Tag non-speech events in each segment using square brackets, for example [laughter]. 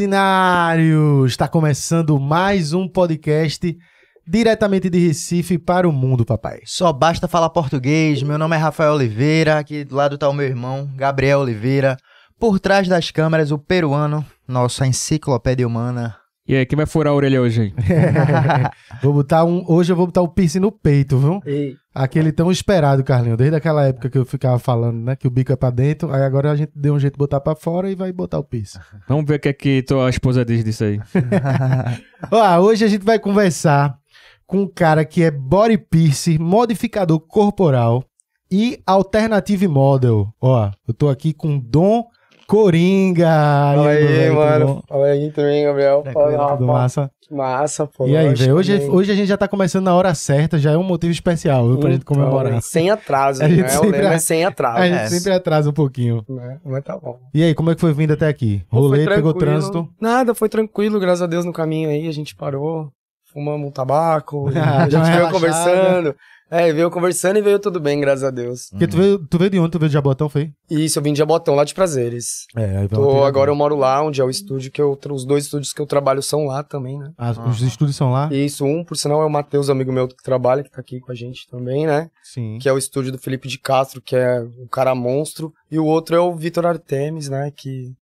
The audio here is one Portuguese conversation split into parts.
Ordinários! Está começando mais um podcast diretamente de Recife para o mundo, papai. Só basta falar português. Meu nome é Rafael Oliveira. Aqui do lado está o meu irmão, Gabriel Oliveira. Por trás das câmeras, o peruano, nossa enciclopédia humana. E aí, quem vai furar a orelha hoje [laughs] vou botar um. Hoje eu vou botar o piercing no peito, viu? Ei, Aquele tão esperado, Carlinho. Desde aquela época que eu ficava falando, né? Que o bico é pra dentro. Aí agora a gente deu um jeito de botar pra fora e vai botar o piercing. [laughs] Vamos ver o que é que tua esposa diz disso aí. [laughs] Ó, hoje a gente vai conversar com um cara que é body piercing, modificador corporal e alternative model. Ó, eu tô aqui com Dom Coringa. fala aí, tudo mano. Fala aí também, Gabriel. Fala, Tudo Rafa. massa. Que massa, pô. E aí, velho? Hoje, hoje a gente já tá começando na hora certa, já é um motivo especial viu, pra gente Então, comemorar. Sem atraso, A né? gente O sempre lema a- é sem atraso. A gente é. sempre atrasa um pouquinho. né? Mas tá bom. E aí, como é que foi vindo até aqui? Pô, Rolê, pegou trânsito? Nada, foi tranquilo, graças a Deus no caminho aí, a gente parou, fumamos um tabaco, [laughs] Ah, a gente veio conversando. É, veio conversando e veio tudo bem, graças a Deus. Porque tu veio, tu veio de onde? Tu veio de Jabotão, foi? Isso, eu vim de Jabotão, lá de Prazeres. É, aí Tô, agora eu moro lá, onde é o estúdio que eu... Os dois estúdios que eu trabalho são lá também, né? Ah, Os estúdios são lá? Isso, um, por sinal, é o Matheus, amigo meu que trabalha, que tá aqui com a gente também, né? Sim. que é o estúdio do Felipe de Castro, que é o cara monstro, e o outro é o Vitor Artemis, né, que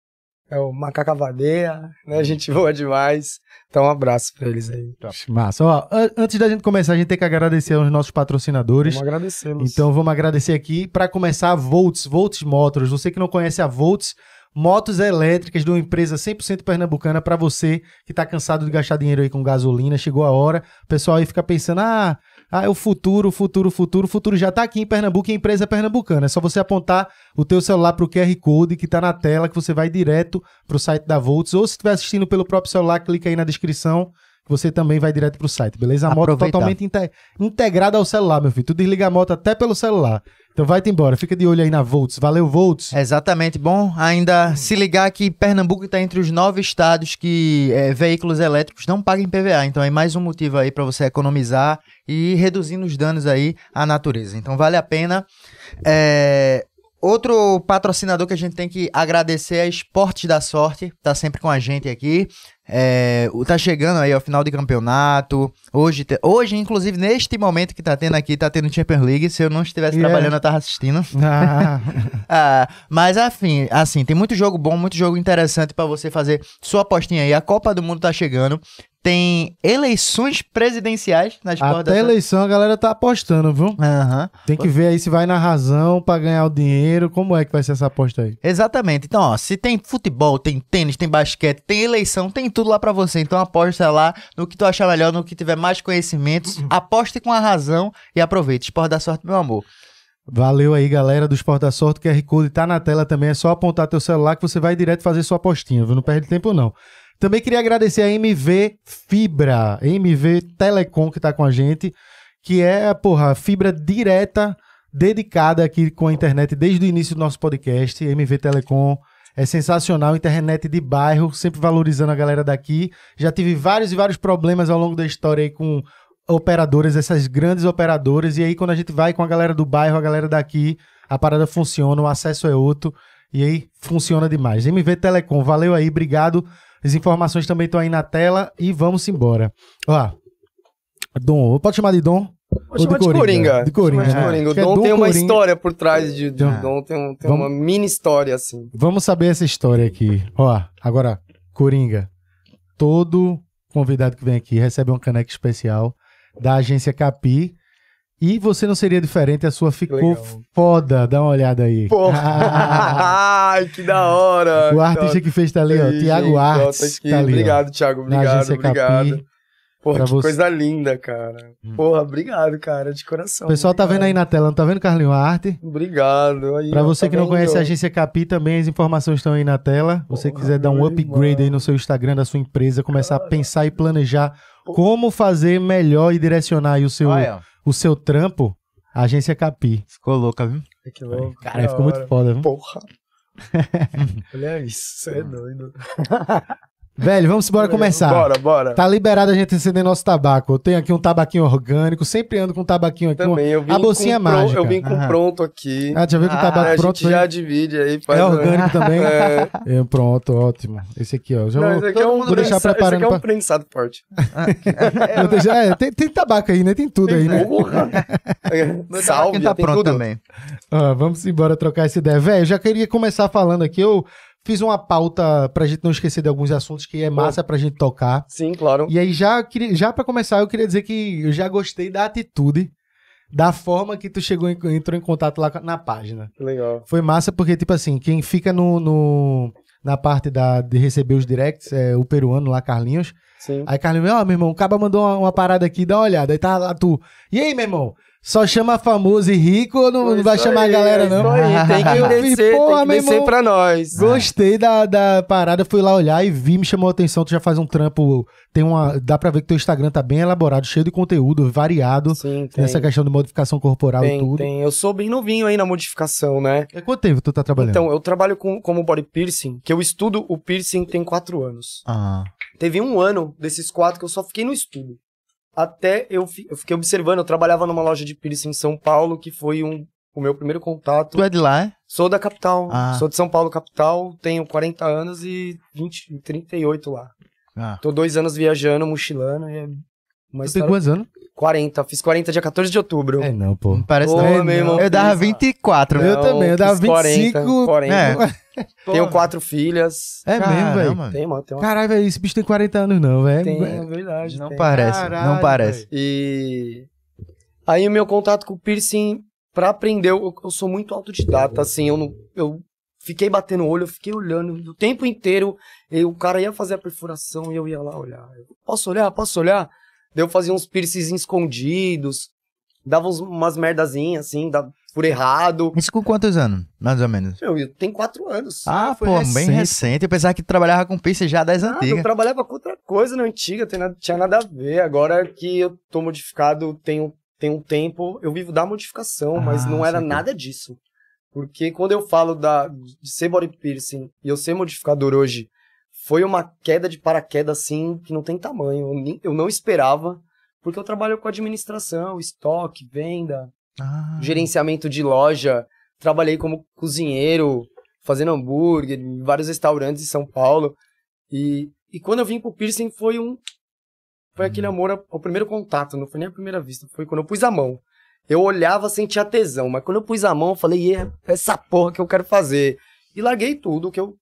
é o Macaca Vadeia, né, a gente voa demais. Então, um abraço pra eles aí. Massa. Ó, an- antes da gente começar, a gente tem que agradecer aos nossos patrocinadores. Vamos agradecê-los. Então vamos agradecer aqui para começar a Volts, Volts Motors. Você que não conhece a Volts, motos elétricas de uma empresa 100% pernambucana para você que tá cansado de gastar dinheiro aí com gasolina, chegou a hora. O pessoal aí fica pensando: "Ah, ah, é o futuro, o futuro, o futuro, o futuro já tá aqui em Pernambuco e a empresa é pernambucana. É só você apontar o teu celular pro QR Code que tá na tela que você vai direto pro site da Volts ou se estiver assistindo pelo próprio celular, clica aí na descrição que você também vai direto pro site, beleza? A moto Aproveitar. totalmente inte- integrada ao celular, meu filho. Tu desliga a moto até pelo celular. Então vai-te embora. Fica de olho aí na Volts. Valeu, Volts. Exatamente. Bom, ainda se ligar que Pernambuco está entre os nove estados que é, veículos elétricos não pagam PVA. Então é mais um motivo aí para você economizar e reduzindo os danos aí à natureza. Então vale a pena. É, Outro patrocinador que a gente tem que agradecer é Esportes da Sorte, tá sempre com a gente aqui. É, tá chegando aí ao final de campeonato. Hoje, hoje, inclusive, neste momento que tá tendo aqui, tá tendo Champions League. Se eu não estivesse Yeah. trabalhando, eu tava assistindo. [laughs] Ah, [laughs] Ah, mas afim, assim, tem muito jogo bom, muito jogo interessante pra você fazer sua apostinha aí. A Copa do Mundo tá chegando. Tem eleições presidenciais nas até eleição a galera tá apostando, viu? Aham. Tem que ver aí se vai na razão pra ganhar o dinheiro. Como é que vai ser essa aposta aí? Exatamente. Então, ó, se tem futebol, tem tênis, tem basquete, tem eleição, tem tudo lá pra você. Então aposta lá no que tu achar melhor, no que tiver mais conhecimentos. [clears throat] Aposte com a razão e aproveite. Esporte da sorte, meu amor. Valeu aí, galera do Esporte da Sorte. O QR Code tá na tela também. É só apontar teu celular que você vai direto fazer sua apostinha, viu? Não perde tempo, não. Também queria agradecer a MV Fibra, MV Telecom que tá com a gente, que é, porra, fibra direta, dedicada aqui com a internet desde o início do nosso podcast. MV Telecom é sensacional, internet de bairro, sempre valorizando a galera daqui. Já tive vários e vários problemas ao longo da história aí com operadoras, essas grandes operadoras, e aí quando a gente vai com a galera do bairro, a galera daqui, a parada funciona, o acesso é outro, e aí funciona demais. MV Telecom, valeu aí, obrigado. As informações também estão aí na tela e vamos embora. Ó, Dom, pode chamar de Dom? Vou chamar de Coringa. De Coringa. Vou chamar de né? Coringa. O Que é Dom tem uma Coringa. história por trás de, de Ah. Dom, tem, um- tem Vamos- uma mini história, assim. Vamos saber essa história aqui. Ó, agora, Coringa. Todo convidado que vem aqui recebe uma caneca especial da agência Capi. E você não seria diferente, a sua ficou Legal. foda. Dá uma olhada aí. Ah, [laughs] ai, que da hora. o artista da que fez tá ali, ó. Tiago Artes. tá ali, obrigado, Thiago. Obrigado, obrigado. Capi. Porra, que você. coisa linda, cara. Porra, obrigado, cara, de coração. O pessoal tá vendo aí na tela, não tá vendo, Carlinho? A arte. Obrigado. Aí, Pra você tá que não conhece a agência Capi, também as informações estão aí na tela. Você Porra, quiser dar um upgrade aí no seu Instagram, da sua empresa, começar a pensar e planejar como fazer melhor e direcionar aí o seu, o seu trampo, a agência Capi. ficou louca, viu? Que louco. Cara, ficou muito foda, viu? Porra. [laughs] Olha isso, você é doido. [laughs] Velho, vamos embora começar. Bora, bora. Tá liberado a gente acender nosso tabaco. Eu tenho aqui um tabaquinho orgânico, sempre ando com um tabaquinho aqui. Também, eu vim a bolsinha com pro- mágica. Eu vim com Aham. pronto aqui. Ah, já viu que o Ah, tabaco a pronto? gente já divide aí. faz É um- orgânico também? [laughs] É. É, pronto, ótimo. Esse aqui, ó. Já Não, vou, esse aqui é um vou deixar prensa- preparando Esse aqui é pra- um prensado forte. vou [laughs] deixar- é, tem, tem tabaco aí, né? Tem tudo aí, né? Porra! [laughs] Meu Salve, tá tem pronto tudo. também. Ó, vamos embora trocar essa ideia. Velho, já queria começar falando aqui. Eu fiz uma pauta pra gente não esquecer de alguns assuntos que é massa pra gente tocar. Sim, claro. E aí, já, já para começar, eu queria dizer que eu já gostei da atitude, da forma que tu chegou, entrou em contato lá na página. Legal. Foi massa porque, tipo assim, quem fica no, no- na parte da, de receber os directs é o peruano lá, Carlinhos. Sim. Aí Carlinhos, ó, meu irmão, o cara mandou uma, uma parada aqui, dá uma olhada. Aí tá lá tu. E aí, meu irmão? Só chama famoso e rico ou não, vai chamar a aí, galera, é não? Aí, tem que [laughs] descer, porra, tem que descer pra nós. Gostei da, da parada, fui lá olhar e vi, me chamou a atenção. Tu já faz um trampo, tem uma. Dá pra ver que teu Instagram tá bem elaborado, cheio de conteúdo, variado, Sim, tem. nessa questão de modificação corporal e Tem, tudo. tem. Eu sou bem novinho aí na modificação, né? É quanto tempo tu tá trabalhando? Então, eu trabalho com, como body piercing, que eu estudo o piercing tem quatro anos. Ah. Teve um ano desses quatro que eu só fiquei no estudo. Até eu, fi- eu fiquei observando, eu trabalhava numa loja de piercing em São Paulo, que foi um, o meu primeiro contato. Tu é de lá, é? Sou da capital, Ah. sou de São Paulo, capital, tenho 40 anos e 20, 38 lá. Ah. Tô dois anos viajando, mochilando, e é uma tu tem quantos anos? 40, fiz 40 dia 14 de outubro. É não, pô. Não parece Ô, não. meu irmão, Eu dava fiz- 24. Eu Não, também, eu dava fiz 40, 25. 40. É. Tenho quatro filhas. É mesmo, velho. Caramba. Tem, mano, tem uma... Caralho, velho, esse bicho tem 40 anos, não, velho. Tem, é verdade. Não tem. parece, Caralho, não parece. E aí o meu contato com o piercing, pra aprender, eu, eu sou muito autodidata, assim, eu não, eu fiquei batendo o olho, eu fiquei olhando o tempo inteiro, e o cara ia fazer a perfuração e eu ia lá olhar. Eu, Posso olhar? Posso olhar? Daí eu fazia uns piercings escondidos, dava uns- umas merdazinhas, assim, dava por errado. Isso com quantos anos? Mais ou menos. Meu, eu tenho quatro anos. Ah, foi pô, recente. bem recente. Eu pensava que trabalhava com pista já das Ah, eu antigas. trabalhava com outra coisa na antiga, tem nada, tinha nada a ver. Agora que eu tô modificado, tenho, tenho um tempo, eu vivo da modificação, mas Ah, não era nada disso. Porque quando eu falo da, de ser body piercing e eu ser modificador hoje, foi uma queda de paraquedas assim que não tem tamanho. Eu, nem- eu não esperava, porque eu trabalho com administração, estoque, venda, Ah. gerenciamento de loja, trabalhei como cozinheiro, fazendo hambúrguer em vários restaurantes de São Paulo. E, e quando eu vim pro piercing foi um. Foi aquele amor, o primeiro contato, não foi nem a primeira vista, foi quando eu pus a mão. Eu olhava, sentia tesão, mas quando eu pus a mão, eu falei, é essa porra que eu quero fazer. E larguei tudo que eu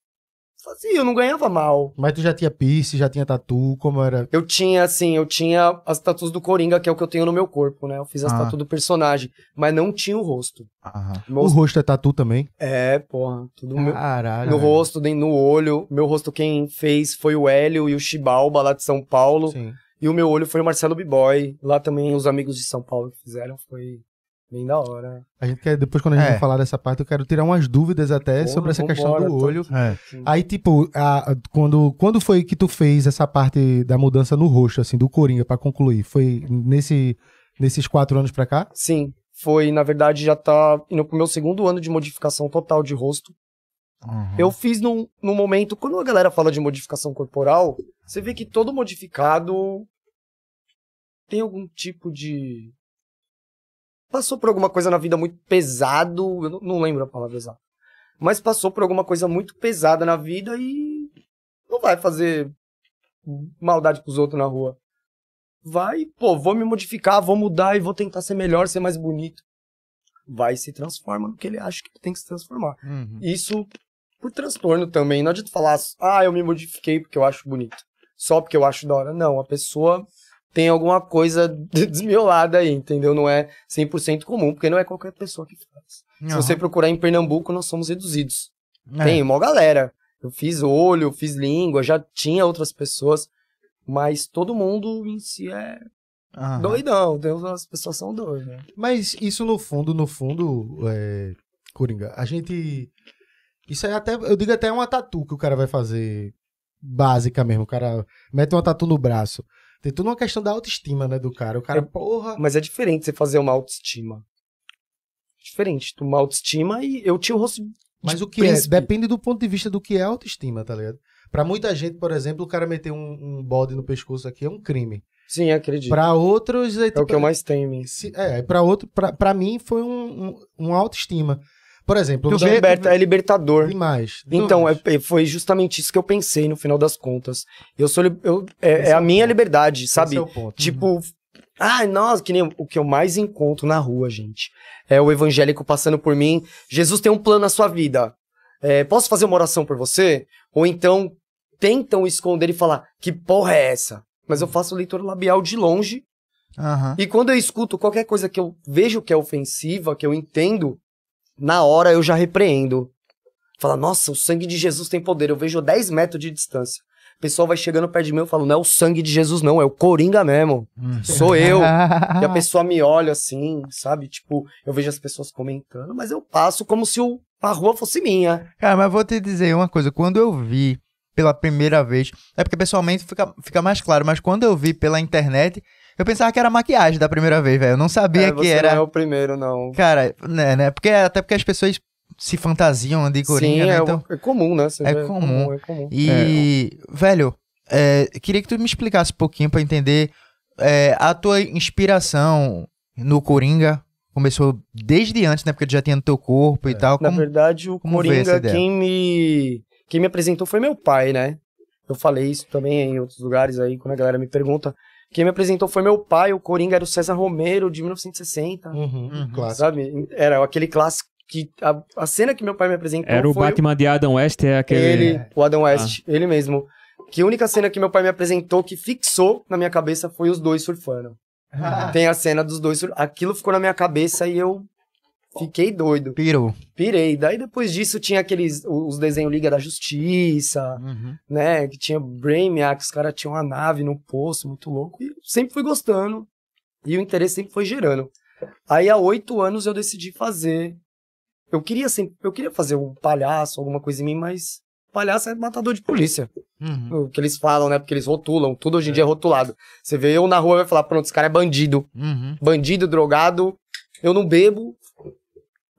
fazia, eu não ganhava mal. Mas tu já tinha piercing, já tinha tatu, como era? Eu tinha, assim, eu tinha as tatuas do Coringa, que é o que eu tenho no meu corpo, né? Eu fiz as Ah. tatuas do personagem, mas não tinha o rosto. Aham. Meu O rosto é tatu também? É, porra, tudo meu, Caralho. no rosto, no olho. Meu rosto quem fez foi o Hélio e o Chibalba lá de São Paulo. Sim. E o meu olho foi o Marcelo B-Boy. Lá também os amigos de São Paulo que fizeram, foi bem da hora. A gente quer, depois quando a gente É. vai falar dessa parte, eu quero tirar umas dúvidas até Porra, sobre essa questão vambora, do olho. É. Aí, tipo, a- quando, quando foi que tu fez essa parte da mudança no rosto, assim, do Coringa, pra concluir? Foi nesse, nesses quatro anos pra cá? Sim, foi, na verdade, já tá indo pro meu segundo ano de modificação total de rosto. Uhum. Eu fiz num, num momento, quando a galera fala de modificação corporal, você vê que todo modificado tem algum tipo de. Passou por alguma coisa na vida muito pesado, eu não, não lembro a palavra exata. Mas passou por alguma coisa muito pesada na vida e não vai fazer maldade pros outros na rua. Vai, pô, vou me modificar, vou mudar e vou tentar ser melhor, ser mais bonito. Vai e se transforma no que ele acha que tem que se transformar. Uhum. Isso por transtorno também. Não adianta falar, ah, eu me modifiquei porque eu acho bonito. Só porque eu acho da hora. Não, a pessoa tem alguma coisa [laughs] desmiolada aí, entendeu? Não é 100% comum, porque não é qualquer pessoa que faz. Se você procurar em Pernambuco, nós somos reduzidos. É. Tem uma galera. Eu fiz olho, fiz língua, já tinha outras pessoas, mas todo mundo em si é Aham. doidão. Deus, as pessoas são doidas. né? Mas isso no fundo, no fundo, é, Coringa, a gente. Isso é até, eu digo até uma tatu que o cara vai fazer básica mesmo. O cara mete uma tatu no braço. Tem tudo uma questão da autoestima, né, do cara. O cara, É- porra. Mas é diferente você fazer uma autoestima. Diferente, uma autoestima e eu tinha o rosto. Mas o que é? príncipe. Depende do ponto de vista do que é autoestima, tá ligado? Pra muita gente, por exemplo, o cara meter um, um bode no pescoço aqui é um crime. Sim, acredito. Pra outros, é, É o tipo, que eu mais tenho em mim. se- é, pra outro, pra, pra mim foi um, um, uma autoestima. Por exemplo, é, dar- liberta, é libertador. demais. Então, demais. é- foi justamente isso que eu pensei no final das contas. Eu sou. Eu, é, é é a o minha ponto. liberdade, sabe? É o. Tipo, ai, nossa, que nem o que eu mais encontro na rua, gente. É o evangélico passando por mim. Jesus tem um plano na sua vida. É, posso fazer uma oração por você? Ou então tentam esconder e falar: que porra é essa? Mas eu faço leitura labial de longe. Aham. E quando eu escuto qualquer coisa que eu vejo que é ofensiva, que eu entendo, na hora eu já repreendo. Fala, nossa, o sangue de Jesus tem poder. Eu vejo a 10 metros de distância. O pessoal vai chegando perto de mim e eu falo, não é o sangue de Jesus, não, é o Coringa mesmo. Hum. Sou eu. [laughs] E a pessoa me olha assim, sabe? Tipo, eu vejo as pessoas comentando, mas eu passo como se o, a rua fosse minha. Cara, mas vou te dizer uma coisa. Quando eu vi pela primeira vez, é porque pessoalmente fica, fica mais claro, mas quando eu vi pela internet, eu pensava que era maquiagem da primeira vez, velho. Eu não sabia É, que era. não é o primeiro, não. Cara, né, né? Porque, até porque as pessoas se fantasiam de Coringa, Sim, né? é, Então, é comum, né? Você É vê, comum. É comum. E, velho, é, queria que tu me explicasse um pouquinho pra entender é, a tua inspiração no Coringa. Começou desde antes, né? Porque tu já tinha no teu corpo e tal. Na Como... verdade, o Coringa, quem me, quem me apresentou foi meu pai, né? Eu falei isso também em outros lugares aí, quando a galera me pergunta. Quem me apresentou foi meu pai, o Coringa era o César Romero, de 1960, Uhum, Uhum. clássico. sabe? Era aquele clássico que... A, a cena que meu pai me apresentou Era o foi Batman de Adam West, é aquele. ele, o Adam West, ele mesmo. Que a única cena que meu pai me apresentou que fixou na minha cabeça foi os dois surfando. Tem a cena dos dois surfando. Aquilo ficou na minha cabeça e eu fiquei doido. Pirou. Pirei. Daí depois disso tinha aqueles. Os desenhos Liga da Justiça, né? Que tinha Brainiac, os caras tinham uma nave no poço, muito louco. E sempre fui gostando. E o interesse sempre foi gerando. Aí há oito anos eu decidi fazer. Eu queria sempre. Eu queria fazer um palhaço, alguma coisa em mim, mas. Palhaço é matador de polícia. Uhum. O que eles falam, né? Porque eles rotulam. Tudo hoje em dia é rotulado. Você vê eu na rua vai falar, pronto, esse cara é bandido. Uhum. Bandido, drogado. Eu não bebo.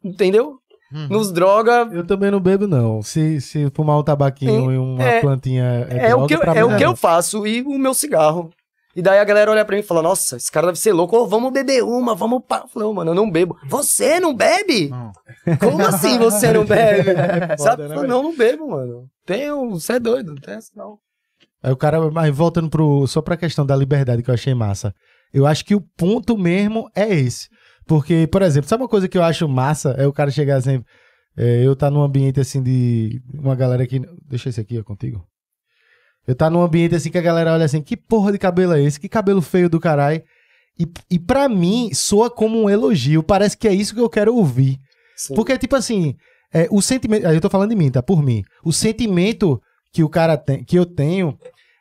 Entendeu? Uhum. Nos droga, Eu também não bebo, não. Se, se fumar um tabaquinho e uma é- plantinha É, o droga, que, eu, pra é mim o que eu faço e o meu cigarro. E daí a galera olha pra mim e fala: Nossa, esse cara deve ser louco. Ô, vamos beber uma, vamos. Pa... Eu falei, ô, mano, eu não bebo. Você não bebe? Não. Como assim você não bebe? [laughs] foda, Sabe? né, não, não bebo, mano. Tenho. Você é doido, não tem essa não. Aí o cara, mas voltando pro, só pra questão da liberdade que eu achei massa. Eu acho que o ponto mesmo é esse. Porque, por exemplo, sabe uma coisa que eu acho massa? É o cara chegar assim, é, eu tá num ambiente assim de uma galera que, deixa esse aqui, ó, contigo. Eu tá num ambiente assim que a galera olha assim, que porra de cabelo é esse? Que cabelo feio do caralho. E, e para mim, soa como um elogio. Parece que é isso que eu quero ouvir. Sim. Porque, tipo assim, é, o sentimento. aí Eu tô falando de mim, tá? Por mim. O sentimento que o cara tem, que eu tenho,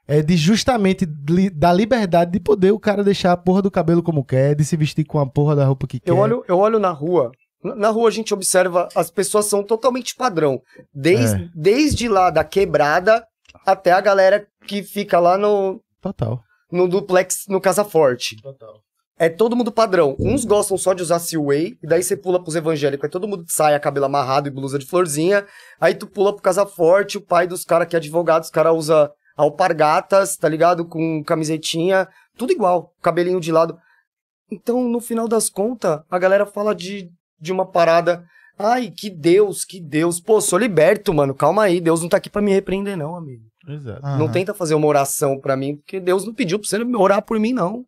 é de justamente li- da liberdade de poder o cara deixar a porra do cabelo como quer, de se vestir com a porra da roupa que quer. Eu olho, eu olho na rua. Na- rua a gente observa, as pessoas são totalmente padrão. Desde, É. desde lá da quebrada até a galera que fica lá no, Total. no duplex, no Casa Forte. Total. É todo mundo padrão. Uns gostam só de usar Seaway, e daí você pula pros evangélicos, é todo mundo de saia, cabelo amarrado e blusa de florzinha. Aí tu pula pro Casa Forte, o pai dos caras que é advogado, os caras usa alpargatas, tá ligado? Com camisetinha, tudo igual, cabelinho de lado. Então, no final das contas, a galera fala de, de uma parada. Ai, que Deus, que Deus. Pô, sou liberto, mano. Calma aí, Deus não tá aqui pra me repreender, não, amigo. Exato. Não Aham. tenta fazer uma oração pra mim, porque Deus não pediu pra você orar por mim, não.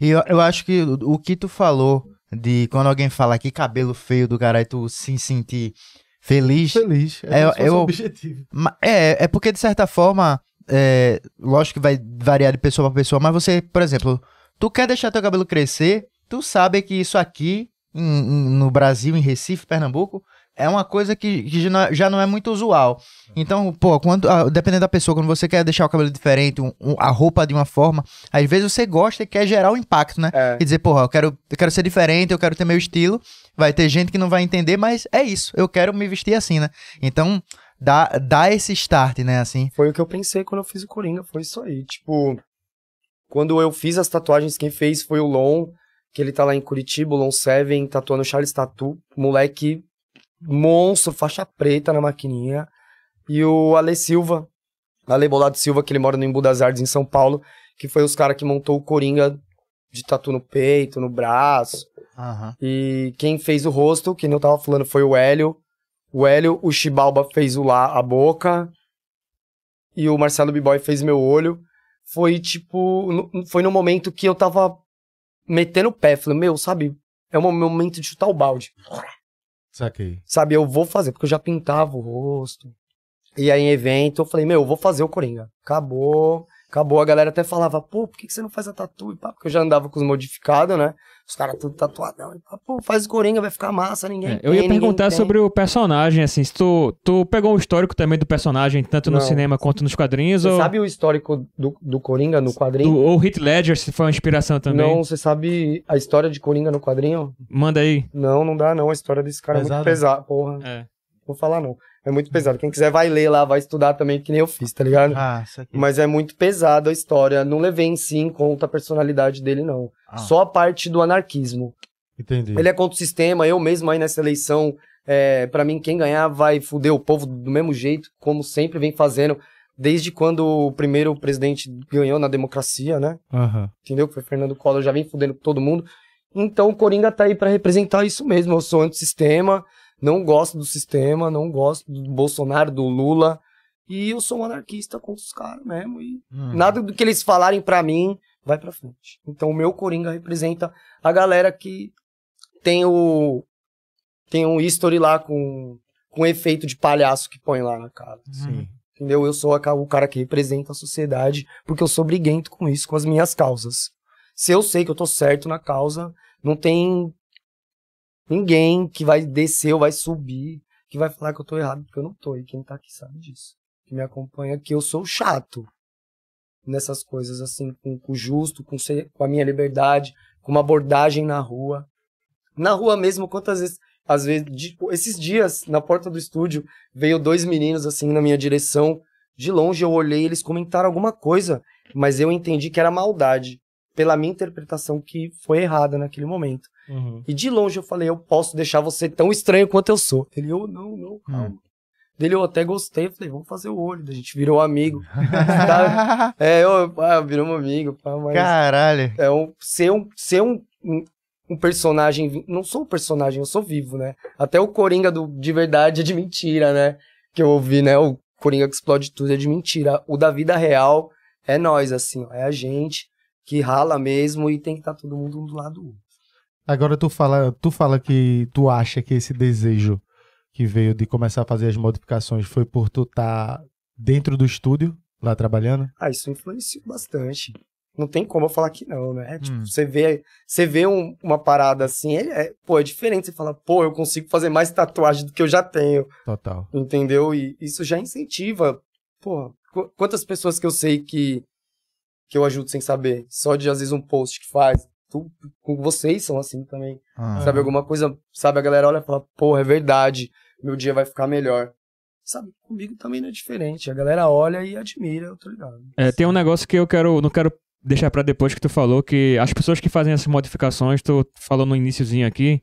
E eu, eu acho que o, o que tu falou de quando alguém fala que cabelo feio do cara e tu se sentir feliz. Feliz. É, fosse eu- um objetivo. É, é porque de certa forma, é, lógico que vai variar de pessoa pra pessoa, mas você, por exemplo, tu quer deixar teu cabelo crescer, tu sabe que isso aqui em- em- no Brasil, em Recife, Pernambuco, é uma coisa que, que já, não é, já não é muito usual. Então, pô, quando, ah, dependendo da pessoa, quando você quer deixar o cabelo diferente, um- um- a roupa de uma forma, às vezes você gosta e quer gerar o impacto, né? É. E dizer, porra, eu quero, eu quero ser diferente, eu quero ter meu estilo. Vai ter gente que não vai entender, mas é isso. Eu quero me vestir assim, né? Então, dá, dá esse start, né? Assim. Foi o que eu pensei quando eu fiz o Coringa, foi isso aí. Tipo, quando eu fiz as tatuagens, quem fez foi o Lon, que ele tá lá em Curitiba, o Lon Seven, tatuando Charles Tatu, moleque monstro, faixa preta na maquininha. E o Ale Silva, Ale Bolado Silva, que ele mora no Embu das Artes, em São Paulo, que foi os caras que montou o Coringa de tatu no peito, no braço. Aham. E quem fez o rosto, que eu tava falando, foi o Hélio. O Hélio, o Chibalba fez o lá, a boca. E o Marcelo B-Boy fez meu olho. Foi tipo. no- Foi no momento que eu tava metendo o pé. Falei, meu, sabe? É o meu momento de chutar o balde. Saquei. Sabe, eu vou fazer, porque eu já pintava o rosto. E aí em evento, eu falei, meu, eu vou fazer o Coringa. Acabou. Acabou, a galera até falava, pô, por que você não faz a tatu? E porque eu já andava com os modificados, né? Os caras tudo tatuadão. Pô, faz o Coringa, vai ficar massa, ninguém É, eu ia tem, perguntar tem. sobre o personagem, assim, se tu, tu pegou o histórico também do personagem, tanto no Não. cinema quanto nos quadrinhos, Você ou, sabe o histórico do, do Coringa no quadrinho? do, ou Heath Ledger, se foi uma inspiração também. Não, você sabe a história de Coringa no quadrinho? Manda aí. Não, não dá não. A história desse cara é Pesado? muito pesada. Porra, É. vou falar não. É muito pesado. Quem quiser vai ler lá, vai estudar também, que nem eu fiz, tá ligado? Ah, isso aqui. Mas é muito pesado a história. Não levei em si em conta a personalidade dele, não. Ah. Só a parte do anarquismo. Entendi. Ele é contra o sistema. Eu mesmo aí nessa eleição, é, para mim, quem ganhar vai fuder o povo do mesmo jeito, como sempre vem fazendo. Desde quando o primeiro presidente ganhou na democracia, né? Aham. entendeu? Que foi Fernando Collor, já vem fudendo todo mundo. Então o Coringa tá aí pra representar isso mesmo. Eu sou antissistema, não gosto do sistema, não gosto do Bolsonaro, do Lula. E eu sou um anarquista contra os caras mesmo. E Hum. nada do que eles falarem pra mim vai pra frente. Então o meu Coringa representa a galera que tem o. Tem um history lá com, com efeito de palhaço que põe lá na cara. Sim. Entendeu? Eu sou a o cara que representa a sociedade porque eu sou briguento com isso, com as minhas causas. Se eu sei que eu tô certo na causa, não tem ninguém que vai descer ou vai subir que vai falar que eu tô errado, porque eu não tô. E quem tá aqui sabe disso. Que me acompanha que eu sou chato nessas coisas, assim, com, o justo, com, ser- com a minha liberdade, com uma abordagem na rua. Na rua mesmo, quantas vezes, às vezes, de- esses dias, na porta do estúdio, veio dois meninos assim na minha direção. De longe eu olhei, eles comentaram alguma coisa, mas eu entendi que era maldade, pela minha interpretação que foi errada naquele momento. Uhum. E de longe eu falei, eu posso deixar você tão estranho quanto eu sou. Ele, eu, não, não, calma. Dele eu até gostei, eu falei, vamos fazer o olho. A gente virou amigo. [laughs] Tá? É, eu, ah, viramos amigo, pá, mas Caralho. é um, ser, um, ser um, um, um personagem. Não sou um personagem, eu sou vivo, né? Até o Coringa do, de verdade é de mentira, né? Que eu ouvi, né? O Coringa que explode tudo é de mentira. O da vida real é nós, assim, ó, é a gente que rala mesmo e tem que estar todo mundo um do lado do outro. Agora tu fala, tu fala que tu acha que esse desejo que veio de começar a fazer as modificações foi por tu estar dentro do estúdio, lá trabalhando? Ah, isso influenciou bastante. Não tem como eu falar que não, né? Tipo, Hum. você vê, você vê um- uma parada assim, é, é- pô, é diferente. Você fala, pô, eu consigo fazer mais tatuagem do que eu já tenho. Total. entendeu? E isso já incentiva. Pô, qu- quantas pessoas que eu sei que, que eu ajudo sem saber? Só de, às vezes, um post que faz. Tu, com vocês são assim também. Ah. Sabe, alguma coisa, sabe, a galera olha e fala, porra, é verdade, meu dia vai ficar melhor. Sabe, comigo também não é diferente. A galera olha e admira, eu tô ligado. É, tem um negócio que eu quero, não quero deixar pra depois que tu falou, que as pessoas que fazem essas modificações, tu falou no iniciozinho aqui,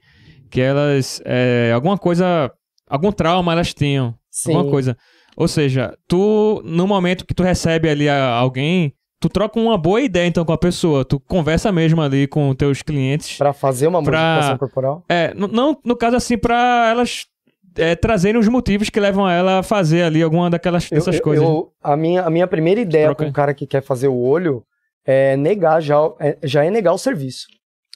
que elas, é, alguma coisa, algum trauma elas tinham, Sim. alguma coisa. Ou seja, tu, no momento que tu recebe ali a- alguém, tu troca uma boa ideia então com a pessoa, tu conversa mesmo ali com teus clientes. Pra fazer uma Pra- modificação corporal. É, não, no caso assim, pra elas é, trazerem os motivos que levam ela a fazer ali alguma daquelas Eu- dessas eu- coisas. eu- a, minha, a minha primeira ideia Troca. com o cara que quer fazer o olho é negar já, é- já é negar o serviço.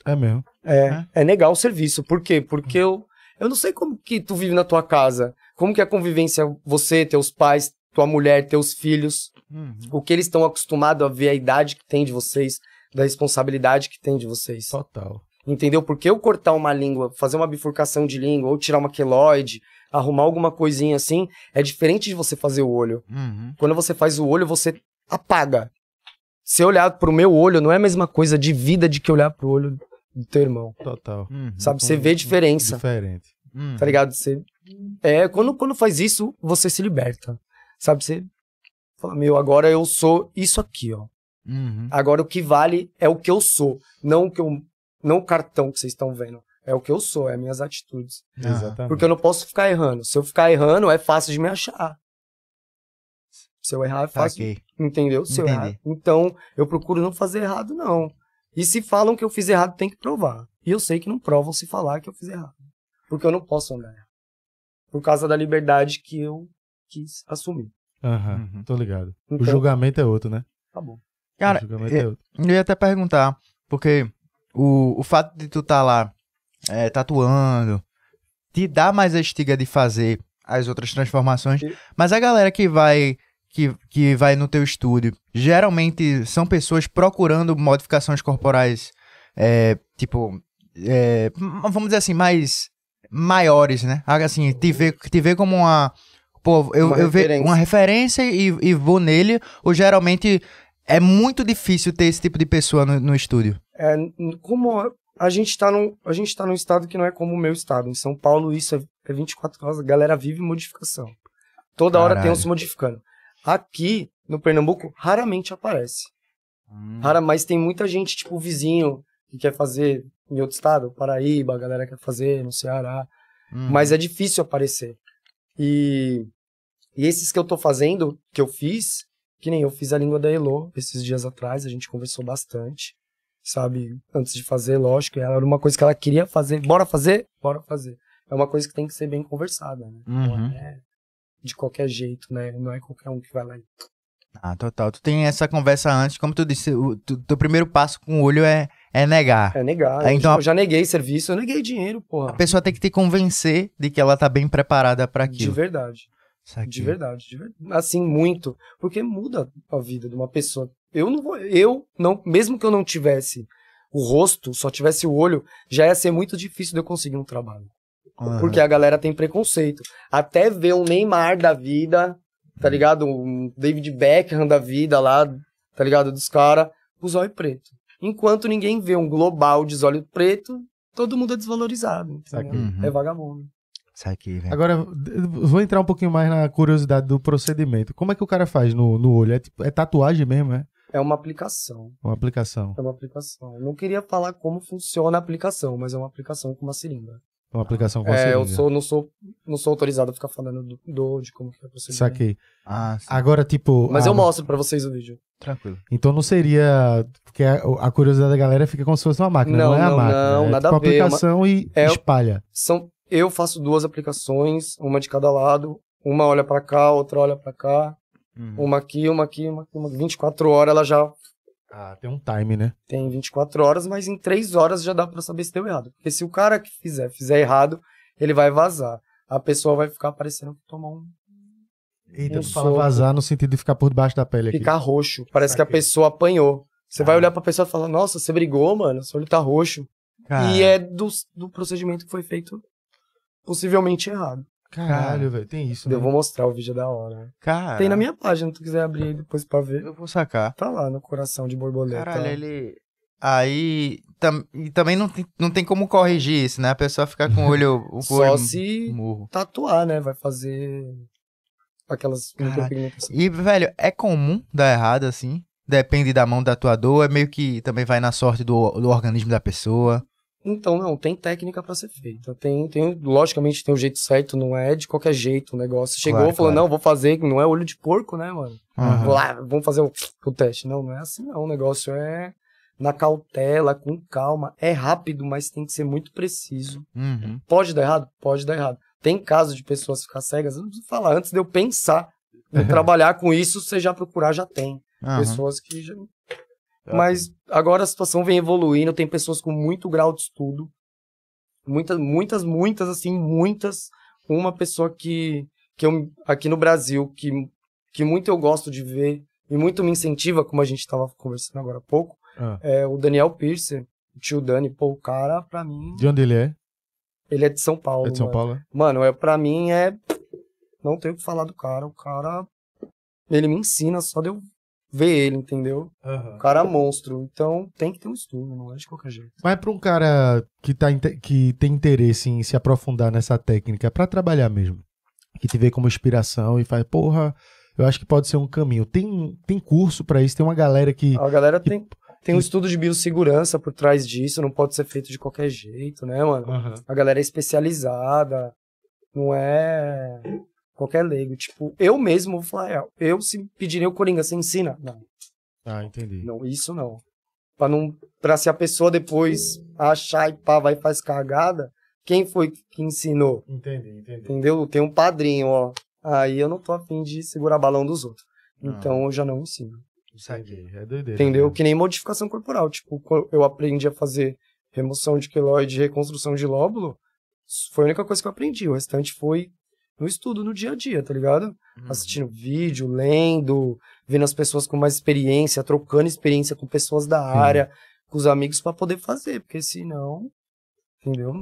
É mesmo. É, é negar o serviço. Por quê? Porque eu, eu não sei como que tu vive na tua casa. Como que é a convivência, você, teus pais, tua mulher, teus filhos, Uhum. o que eles estão acostumados a ver, a idade que tem de vocês, da responsabilidade que tem de vocês. Total. Entendeu? Porque eu cortar uma língua, fazer uma bifurcação de língua, ou tirar uma queloide, arrumar alguma coisinha assim, é diferente de você fazer o olho. Uhum. Quando você faz o olho, você apaga. Se eu olhar pro meu olho, não é a mesma coisa de vida de que olhar pro olho do teu irmão. Total. Uhum. Sabe? Você vê diferença. Diferente. Uhum. Tá ligado? Você. É, quando, quando faz isso, você se liberta. Sabe? Você fala, meu, agora eu sou isso aqui, ó. Uhum. Agora o que vale é o que eu sou, não o que eu. Não o cartão que vocês estão vendo. É o que eu sou, é as minhas atitudes. Ah. Exatamente. Porque eu não posso ficar errando. Se eu ficar errando, é fácil de me achar. Se eu errar, é fácil. Saquei. Entendeu? Se eu errar. Então, eu procuro não fazer errado, não. E se falam que eu fiz errado, tem que provar. E eu sei que não provam se falar que eu fiz errado. Porque eu não posso andar errado. Por causa da liberdade que eu quis assumir. Aham, Uhum. tô ligado. O Então- julgamento é outro, né? Tá bom. Cara, o é outro. Eu ia até perguntar, porque o, o fato de tu tá lá é, tatuando te dá mais a estiga de fazer as outras transformações, mas a galera que vai que, que vai no teu estúdio geralmente são pessoas procurando modificações corporais, é, tipo, é, vamos dizer assim, mais maiores, né? Assim, te vê, te vê como uma. Pô, eu, Uma eu vejo uma referência e, e vou nele, ou geralmente é muito difícil ter esse tipo de pessoa no, no estúdio. É, como a- gente tá num, a gente tá num estado que não é como o meu estado. Em São Paulo, isso é, é 24 horas, a galera vive modificação. Toda hora tem Caralho. um se modificando. Aqui, no Pernambuco, raramente aparece. Hum. Rara, mas tem muita gente, tipo, vizinho, que quer fazer em outro estado, Paraíba, a galera quer fazer no Ceará. Hum. Mas é difícil aparecer. E, e esses que eu tô fazendo, que eu fiz, que nem eu fiz a língua da Elo esses dias atrás, a gente conversou bastante, sabe? Antes de fazer, lógico, ela era uma coisa que ela queria fazer. Bora fazer? Bora fazer. É uma coisa que tem que ser bem conversada, né? Uhum. é de qualquer jeito, né? Não é qualquer um que vai lá e Ah, total. Tu tem essa conversa antes, como tu disse, o tu- teu primeiro passo com o olho é, é negar. é negar. É, Eu- então- eu já neguei serviço, eu neguei dinheiro, A porra. pessoa tem que te convencer de que ela tá bem preparada pra De aquilo. verdade. Saquei. De verdade, de verdade. Assim, muito. Porque muda a vida de uma pessoa. Eu não vou. Eu não. Mesmo que eu não tivesse o rosto, só tivesse o olho, já ia ser muito difícil de eu conseguir um trabalho. Aham. Porque a galera tem preconceito. Até ver um Neymar da vida, tá ligado? Um David Beckham da vida lá, tá ligado? Dos caras, os olhos preto. Enquanto ninguém vê um global de olho preto, todo mundo é desvalorizado. Saquei. Uhum. É vagabundo. Saquei, velho. Agora, vou entrar um pouquinho mais na curiosidade do procedimento. Como é que o cara faz no, no olho? É, tipo- é tatuagem mesmo, é? É uma aplicação. Uma aplicação. É uma aplicação. Eu não queria falar como funciona a aplicação, mas é uma aplicação com uma seringa. Uma aplicação com a É, eu seringa. sou, não sou, não sou autorizado a ficar falando do, do- de como que é o procedimento. Saquei. Ah, sim. Agora, tipo. Mas ah, eu mostro pra vocês o vídeo. tranquilo. Então não seria. Porque a, a curiosidade da galera fica como se fosse uma máquina. Não, Não, é a máquina. não, é nada tipo a ver, é uma- aplicação e é- espalha. São, eu faço duas aplicações, uma de cada lado. Uma olha pra cá, outra olha pra cá. Uhum. Uma aqui, uma aqui, uma aqui. Uma... 24 horas ela já Ah, tem um time, né? tem 24 horas, mas em 3 horas já dá pra saber se deu errado. Porque se o cara que fizer, fizer errado, ele vai vazar. A pessoa vai ficar parecendo que tomar um Eita, Um tu fala vazar no sentido de ficar por debaixo da pele aqui. ficar roxo. Parece que a Saquei. pessoa apanhou. Você vai Ah. olhar pra pessoa e falar, nossa, você brigou, mano, seu olho tá roxo. Cara, E é do, do procedimento que foi feito possivelmente errado. Caralho, velho. Tem isso. Eu né? vou mostrar o vídeo da hora. cara, Tem na minha página, se tu quiser abrir aí depois pra ver. Eu vou sacar. Tá lá no coração de borboleta. Caralho, ele... Aí... Tam... E também não tem, não tem como corrigir isso, né? A pessoa ficar com o [laughs] olho... O Só olho se murro. tatuar, né? Vai fazer aquelas micropigmentações. E, velho, é comum dar errado, assim? Depende da mão do tatuador, é meio que também vai na sorte do, do organismo da pessoa. Então, não, tem técnica pra ser feita. Tem, tem, logicamente tem o jeito certo, não é de qualquer jeito o negócio. Chegou, Claro, falou, claro. não, vou fazer, não é olho de porco, né, mano? Aham. Vou lá, vamos fazer o, o teste. Não, não é assim não. O negócio é na cautela, com calma. É rápido, mas tem que ser muito preciso. Uhum. Pode dar errado? Pode dar errado. Tem casos de pessoas ficar cegas, eu não preciso falar. Antes de eu pensar em [laughs] trabalhar com isso, você já procurar, já tem. Aham. Pessoas que já. Mas agora a situação vem evoluindo, tem pessoas com muito grau de estudo. Muitas, muitas, muitas, assim, muitas. Uma pessoa que, que eu, aqui no Brasil, que, que muito eu gosto de ver e muito me incentiva, como a gente estava conversando agora há pouco, Ah. é o Daniel Pierce, o tio Dani. Pô, o cara, pra mim, De onde ele é? ele é de São Paulo. É de São mano. Paulo? é? Mano, é, pra mim é. Não tenho o que falar do cara. O cara. Ele me ensina só de eu ver ele, entendeu? O cara é monstro. Então tem que ter um estudo, não é de qualquer jeito. Mas pra um cara que, tá, que tem interesse em se aprofundar nessa técnica pra trabalhar mesmo, que te vê como inspiração e faz, porra, eu acho que pode ser um caminho. Tem, tem curso pra isso, tem uma galera que. A galera que- tem, tem um estudo de biossegurança por trás disso, não pode ser feito de qualquer jeito, né, mano? Aham. A galera é especializada, não é. Qualquer leigo. Tipo, eu mesmo vou falar, é, eu se pediria o Coringa, você ensina? Não, Ah, entendi. não, isso não. Pra não. Pra se a pessoa depois achar e pá, vai e faz cagada, quem foi que ensinou? Entendi, entendi. Entendeu? Tem um padrinho, ó. Aí eu não tô afim de segurar balão dos outros. Então eu já não ensino. Entendi. É doideira. Entendeu? né? Que nem modificação corporal. Tipo, eu aprendi a fazer remoção de queloide, reconstrução de lóbulo. Foi a única coisa que eu aprendi. O restante foi no estudo, no dia a dia, tá ligado? Assistindo vídeo, lendo, vendo as pessoas com mais experiência, trocando experiência com pessoas da área, com os amigos pra poder fazer. Porque senão. Entendeu?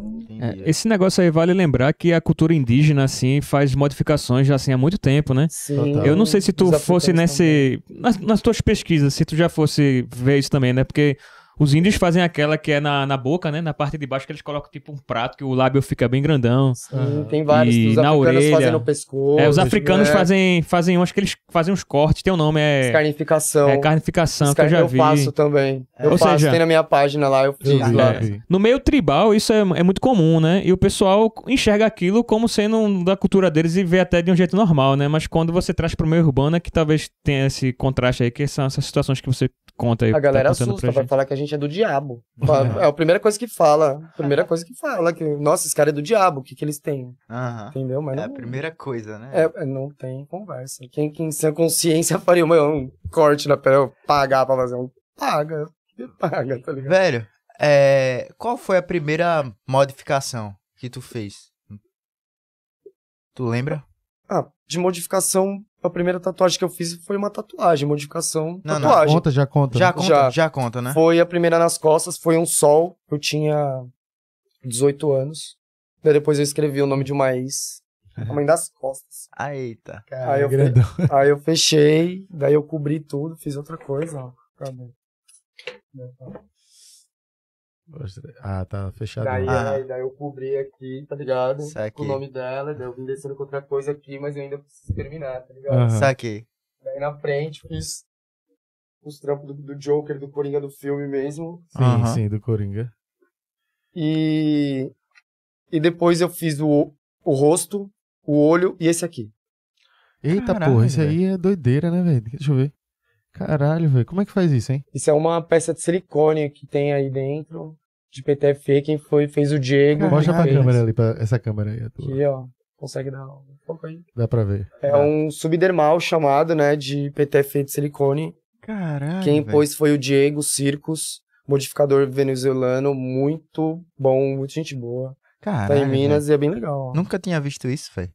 É, esse negócio aí vale lembrar que a cultura indígena, assim, faz modificações já assim há muito tempo, né? Sim. Total. Eu não sei se tu Os fosse nesse. Nas, nas tuas pesquisas, se tu já fosse ver isso também, né? Porque os índios fazem aquela que é na, na boca, né? Na parte de baixo que eles colocam tipo um prato que o lábio fica bem grandão. Sim, tem vários. E os na africanos orelha. fazem no pescoço. É, os africanos né? fazem, fazem uns que eles fazem uns cortes, tem um nome, é, Escarnificação. é carnificação, que eu já eu vi. faço também. Eu Ou faço, seja- tem na minha página lá, eu fiz Eu lá. eu vi. No meio tribal, isso é, é muito comum, né? E o pessoal enxerga aquilo como sendo um da cultura deles e vê até de um jeito normal, né? Mas quando você traz pro meio urbano é que talvez tenha esse contraste aí, que são essas situações que você conta aí. A galera tá assusta, pra vai falar que a gente é do diabo. [laughs] É a primeira coisa que fala. A primeira coisa que fala, que, nossa, esse cara é do diabo, o que, que eles têm? Aham. Entendeu? Mas É a não, primeira coisa, né? é, é, não tem conversa. Quem, quem sem consciência [laughs] faria uma- um corte na pele, pagar pra fazer um. Paga. Paga, tá ligado? Velho, é, qual foi a primeira modificação que tu fez? Tu lembra? Ah, de modificação, a primeira tatuagem que eu fiz foi uma tatuagem, modificação, Não, não, tatuagem. Conta, já conta. Já conta, Já. já, conta, né? Foi a primeira nas costas, foi um sol. Eu tinha 18 anos. Daí depois eu escrevi o nome de uma ex. A mãe das costas. Ah, Eita. Aí eu, fe- aí eu fechei, daí eu cobri tudo, fiz outra coisa, ó. Cadê? Ah, tá fechado. Daí, Ah. aí, daí eu cobri aqui, tá ligado? Saquei. Com o nome dela, daí eu vim descendo com outra coisa aqui, mas eu ainda preciso terminar, tá ligado? Aham. Saquei. Daí na frente fiz os trampos do, do Joker, do Coringa do filme mesmo. Sim, Aham. sim, do Coringa. E, e depois eu fiz o, o rosto, o olho e esse aqui. Eita Caralho, porra, isso velho. aí é doideira, né, velho? Deixa eu ver. Caralho, velho. Como é que faz isso, hein? Isso é uma peça de silicone que tem aí dentro, de PTFE, quem foi, fez o Diego. Mostra pra fez. câmera ali, pra essa câmera aí. Aqui, ó. Consegue dar um pouco aí. Dá pra ver. É um subdermal chamado, né, de PTFE de silicone. Caralho. Quem velho. pôs foi o Diego Circus, modificador venezuelano, muito bom, muito gente boa. Caralho. Tá em Minas e é bem legal. ó. Nunca tinha visto isso, velho.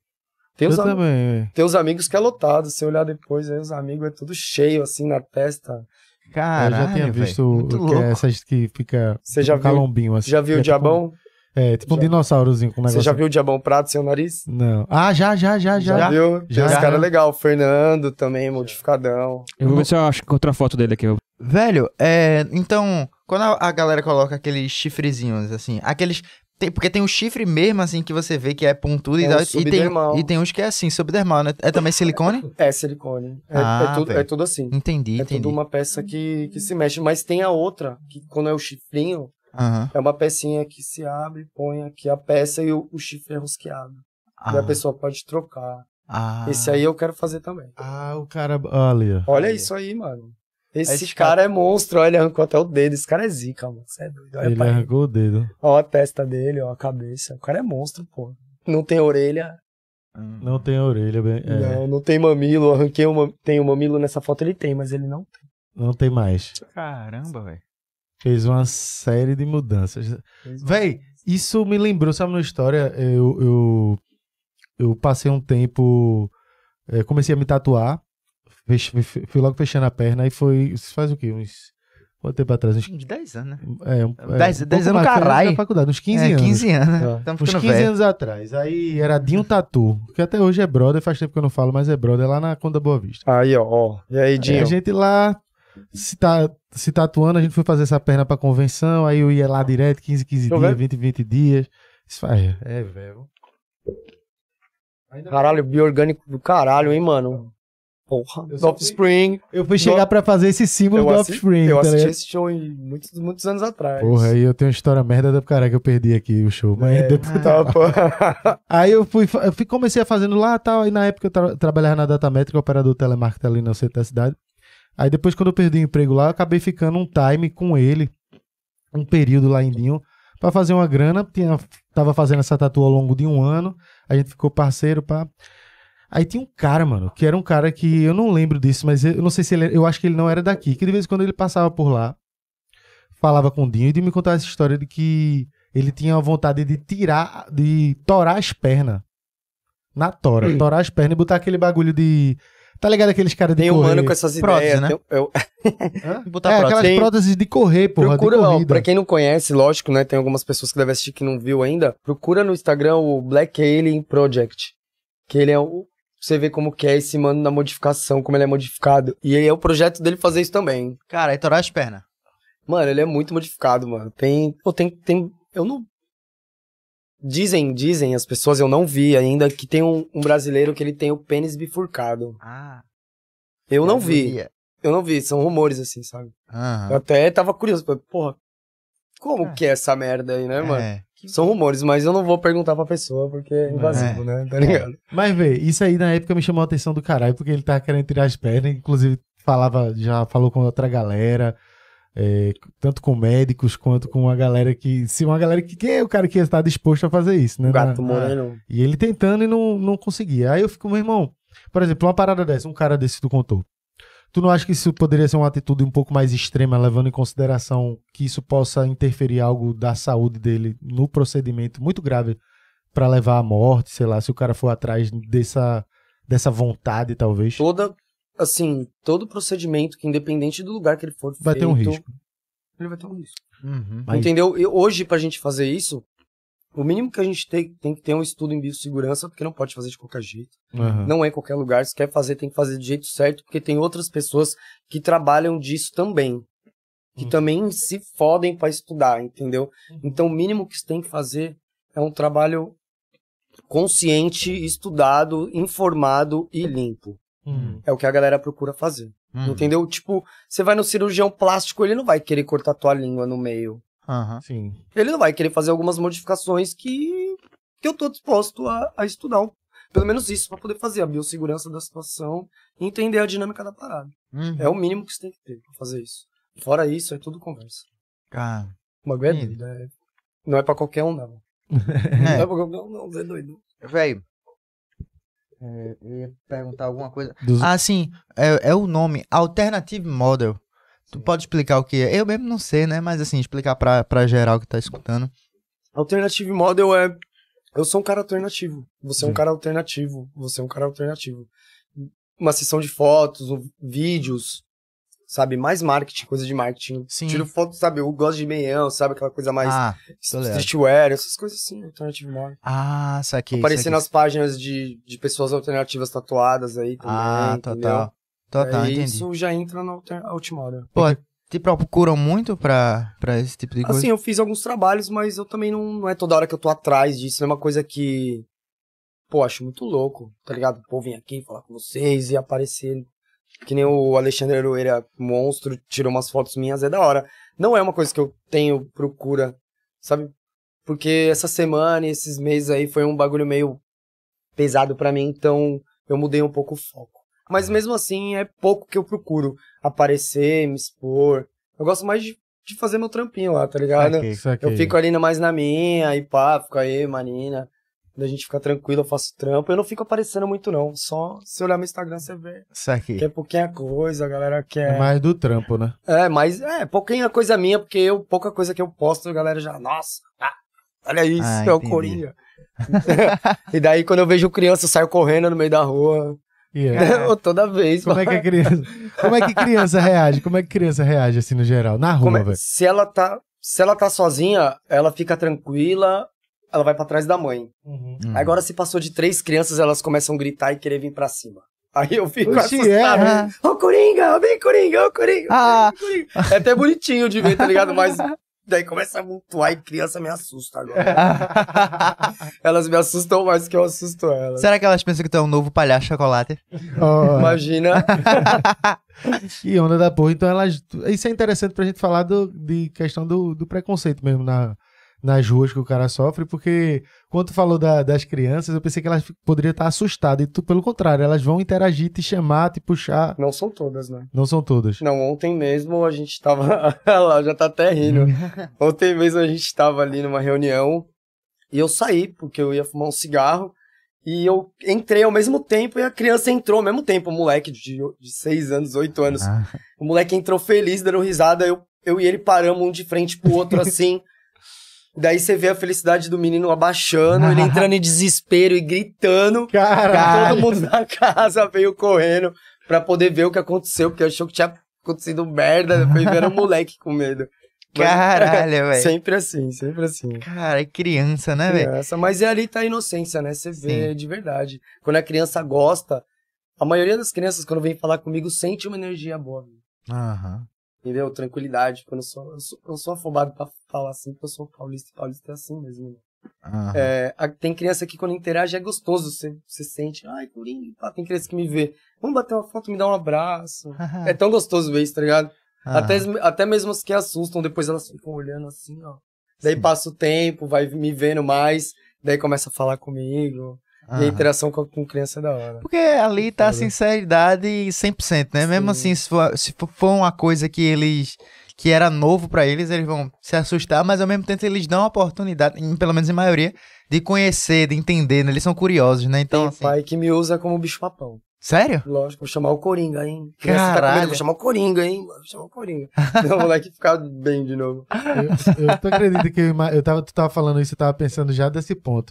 Tem Eu também, tem os amigos que é lotado, se olhar depois, aí os amigos é tudo cheio, assim, na testa. Caralho. Eu já tinha visto que é essas que fica Você já um viu- calombinho assim. Já viu que o é tipo- Diabão? É, tipo um Já. dinossaurozinho com um Você negócio. já viu o Diabão Prato sem o nariz? Não. Ah, já, já, já, já. Já, viu? Já. uns caras legais. O Fernando também, modificadão. Eu vou ver se eu acho outra foto dele aqui. Velho, é. Então, quando a, a galera coloca aqueles chifrezinhos, assim, aqueles. Tem- porque tem o chifre mesmo, assim, que você vê que é pontudo e É tal. o e, tem, subdermal. e tem uns que é assim, subdermal, né? É também silicone? É silicone. É, Ah, é tudo, é tudo assim. Entendi, É entendi. tudo uma peça que, que se mexe. Mas tem a outra, que quando é o chifrinho, Aham. é uma pecinha que se abre, põe aqui a peça e o, o chifre é rosqueado. Ah, E a pessoa pode trocar. ah. Esse aí eu quero fazer também. Ah, o cara. Olha. Olha isso aí, mano. Esse, Esse cara é monstro, olha, ele arrancou até o dedo. Esse cara é zica, mano. Você é doido. Olha Ele pra ele. arrancou o dedo. Ó a testa dele, ó a cabeça. O cara é monstro, pô. Não tem orelha. Não tem orelha, bem. É, não, não tem mamilo. Arranquei uma, tem o mamilo nessa foto, ele tem, mas ele não não tem mais. Caramba, velho. Fez uma série de mudanças. tem. Véi, isso me lembrou, sabe, uma história? Eu, eu, eu passei um tempo. eh, comecei a me tatuar. Fui logo fechando a perna e foi. Isso faz o quê? Uns. Quanto tempo atrás? Uns, Uns 10 anos, né? é, um, é, Dez- um dez pouco anos, mais, foi caralho. Faculdade, uns 15 é, anos. 15 anos, né? É. Estamos Uns ficando 15 velho. anos atrás. Aí era Dinho Tatu, que até hoje é brother, faz tempo que eu não falo, mas é brother lá na Conda Boa Vista. Aí, ó, ó. E aí, Aí Dinho? a gente lá se, ta- se tatuando, a gente foi fazer essa perna pra convenção, aí eu ia lá direto, 15, 15 Deixa eu dias, ver. 20, 20 dias. Isso faz, é, velho. Caralho, bioorgânico do caralho, hein, mano? Porra, Eu do Offspring. Eu fui chegar pra fazer esse símbolo Eu, do Offspring. eu tá assisti esse show em muitos, muitos anos atrás. Porra, aí eu tenho uma história merda da cara que eu perdi aqui o show. Mas É, depois tá, pô. [laughs] Aí eu fui, eu fui comecei a fazendo lá tal. Aí na época eu tra- trabalhava na Datamétrica, operador telemarketing ali no centro da cidade. Aí depois, quando eu perdi o emprego lá, eu acabei ficando um time com ele, um período lá em Dinho, pra fazer uma grana. Tinha, tava fazendo essa tatu ao longo de um ano. A gente ficou parceiro, pá. Aí tinha um cara, mano, que era um cara que eu não lembro disso, mas eu não sei se ele. Eu acho que ele não era daqui. Que de vez em quando ele passava por lá, falava com o Dinho e de me contar essa história de que ele tinha a vontade de tirar, de torar as pernas. Na tora, torar as pernas e botar aquele bagulho de. Tá ligado aqueles caras de Tem um correr? mano com essas Prótese, ideias. né? tem- eu- [laughs] Hã? Botar é, prótese. aquelas Tem- próteses de correr, porra, procura, de ó, corrida. pra quem não conhece, lógico, né? Tem algumas pessoas que devem assistir que não viu ainda. Procura no Instagram o Black Alien Project. Que ele é o. Você vê como que é esse mano na modificação, como ele é modificado. E aí é o projeto dele fazer isso também. Cara, aí torar as pernas. Mano, ele é muito modificado, mano. Tem. Pô, tem. tem eu não. Dizem, dizem as pessoas, eu não vi ainda, que tem um, um brasileiro que ele tem o pênis bifurcado. Ah. Eu não vi. Eu não vi, são rumores assim, sabe? Eu Aham. até tava curioso, porra, como É. que é essa merda aí, né, mano? É. São rumores, mas eu não vou perguntar pra pessoa, porque é invasivo, né? Tá ligado? Mas, vê, isso aí na época me chamou a atenção do caralho, porque ele tava querendo tirar as pernas, inclusive falava, já falou com outra galera, é, tanto com médicos quanto com uma galera que. Se uma galera que. Quem é o cara que ia estar disposto a fazer isso, né? O gato moreno. E ele tentando e não, não conseguia. Aí eu fico, meu irmão, por exemplo, uma parada dessa, um cara desse tu contou. Tu não acha que isso poderia ser uma atitude um pouco mais extrema, levando em consideração que isso possa interferir algo da saúde dele no procedimento muito grave pra levar à morte, sei lá, se o cara for atrás dessa, dessa vontade, talvez, Toda, assim, todo procedimento que, independente do lugar que ele for vai ter um feito, risco. Ele vai ter um risco. Uhum. Mas- Entendeu? E hoje, pra gente fazer isso, o mínimo que a gente tem, tem que ter um estudo em biossegurança, porque não pode fazer de qualquer jeito. Aham. Não é em qualquer lugar. Se quer fazer, tem que fazer do jeito certo, porque tem outras pessoas que trabalham disso também. Que Hum. também se fodem pra estudar, entendeu? Então, o mínimo que você tem que fazer é um trabalho consciente, estudado, informado e limpo. Uhum. É o que a galera procura fazer. Uhum. Entendeu? Tipo, você vai no cirurgião plástico, ele não vai querer cortar tua língua no meio. Aham. Sim. Ele não vai querer fazer algumas modificações que, que eu tô disposto a, a estudar. Pelo menos isso, pra poder fazer a biossegurança da situação e entender a dinâmica da parada. Uhum. É o mínimo que você tem que ter pra fazer isso. Fora isso, é tudo conversa. Cara. O bagulho é doido. é- Não é pra qualquer um, não. [laughs] Não é É, pra qualquer um, não. Você é doido. velho. É, eu ia perguntar alguma coisa. Dos- Ah, sim. É, é o nome Alternative Model. Tu pode explicar o que é? Eu mesmo não sei, né? Mas assim, explicar pra, pra geral que tá escutando. Alternative Model é. Eu sou um cara alternativo. Você é um Sim. cara alternativo. Você é um cara alternativo. Uma sessão de fotos, um- vídeos, sabe? Mais marketing, coisa de marketing. Sim. Tiro foto, sabe? Eu gosto de meião, sabe? Aquela coisa mais Ah, streetwear, essas coisas assim, Alternative Model. ah, saquei. Aparecer saquei. nas páginas de, de pessoas alternativas tatuadas aí também. Ah, entendeu? Total. Aí entendi. Isso já entra no alter- Altmodel. Pô, te procuram muito pra, pra esse tipo de coisa? Assim, eu fiz alguns trabalhos, mas eu também não, não é toda hora que eu tô atrás disso. É uma coisa que, pô, acho muito louco, tá ligado? O povo vir aqui falar com vocês e aparecer. Que nem o Alexandre Aroeira, monstro, tirou umas fotos minhas, é da hora. Não é uma coisa que eu tenho procura, sabe? Porque essa semana e esses meses aí foi um bagulho meio pesado pra mim, então eu mudei um pouco o foco. Mas mesmo assim, é pouco que eu procuro aparecer, me expor. Eu gosto mais de, de fazer meu trampinho lá, tá ligado? Saquei. Saquei. Eu fico ali mais na minha, e pá, fico aí, Marina. Da gente ficar tranquilo, eu faço trampo. Eu não fico aparecendo muito, não. Só se olhar meu Instagram, você vê. Saquei. Que é pouquinha coisa, a galera quer. É mais do trampo, né? É, mas é, pouquinha coisa minha, porque eu, pouca coisa que eu posto, a galera já, nossa, ah, olha isso, Ah, é o. Coringa. [laughs] e daí, quando eu vejo criança, eu saio correndo no meio da rua. E é. Toda vez. Como é que a criança. Como é que criança reage? Como é que criança reage assim no geral? Na rua, é- velho. se ela tá. Se ela tá sozinha, ela fica tranquila, ela vai pra trás da mãe. Hum. Agora, se passou de três crianças, elas começam a gritar e querer vir pra cima. Aí eu fico Oxi, assustado. é? Ô, Coringa, vem, Coringa, ô, Coringa. Ah. vem, Coringa. É até bonitinho de ver, tá ligado? Mas Daí começa a mutuar e criança me assusta agora. [laughs] elas me assustam mais do que eu assusto elas. Será que elas pensam que tu é um novo palhaço chocolate? Ó, Imagina. Que [laughs] onda da porra. Então, elas. Isso é interessante pra gente falar do, de questão do, do preconceito mesmo na, nas ruas que o cara sofre, porque quando tu falou da- das crianças, eu pensei que elas poderiam estar assustadas. E tu, pelo contrário, elas vão interagir, te chamar, te puxar. Não são todas, né? Não são todas. Não, ontem mesmo a gente tava. [laughs] Ela já tá até rindo. [laughs] Ontem mesmo a gente tava ali numa reunião e eu saí, porque eu ia fumar um cigarro. E eu entrei ao mesmo tempo e a criança entrou ao mesmo tempo, o moleque de, de 6 anos, 8 anos. Ah. O moleque entrou feliz, dando risada, eu, eu e ele paramos um de frente pro outro [laughs] assim. Daí você vê a felicidade do menino abaixando, ele entrando em desespero e gritando. Caralho! Todo mundo da casa veio correndo pra poder ver o que aconteceu, porque achou que tinha acontecido merda, foi ver o moleque com medo. Mas- Caralho, [laughs] velho. Sempre assim, sempre assim. Cara, é criança, né, velho? Criança, mas é ali tá a inocência, né? Você vê de verdade. Quando a criança gosta, a maioria das crianças, quando vem falar comigo, sente uma energia boa. Aham. Entendeu? Tranquilidade. Quando eu sou, eu sou, eu sou afobado pra falar assim, porque eu sou paulista. Paulista é assim mesmo. né? É, a- tem criança que quando interage é gostoso. Você, você sente, ai, Coringa, pá, tem criança que me vê. Vamos bater uma foto, me dar um abraço. É tão gostoso ver isso, tá ligado? Até, até mesmo as que assustam, depois elas ficam olhando assim, ó. Daí Sim. passa o tempo, vai me vendo mais, daí começa a falar comigo. E a interação com, com criança é da hora. Porque ali tá a sinceridade 100%, né? Mesmo Sim. assim, se for, se for uma coisa que eles. Que era novo pra eles, eles vão se assustar, mas ao mesmo tempo eles dão a oportunidade, em- pelo menos em maioria, de conhecer, de entender, né? Eles são curiosos, né? Então, Tem assim. pai que me usa como bicho-papão. Sério? Lógico, vou chamar o Coringa, hein? Tá Caralho. Vou chamar o Coringa, hein? Vou chamar o Coringa. [laughs] O moleque ficar bem de novo. Eu, eu, tu acredita que eu, eu tava, tu tava falando isso, eu tava pensando já desse ponto.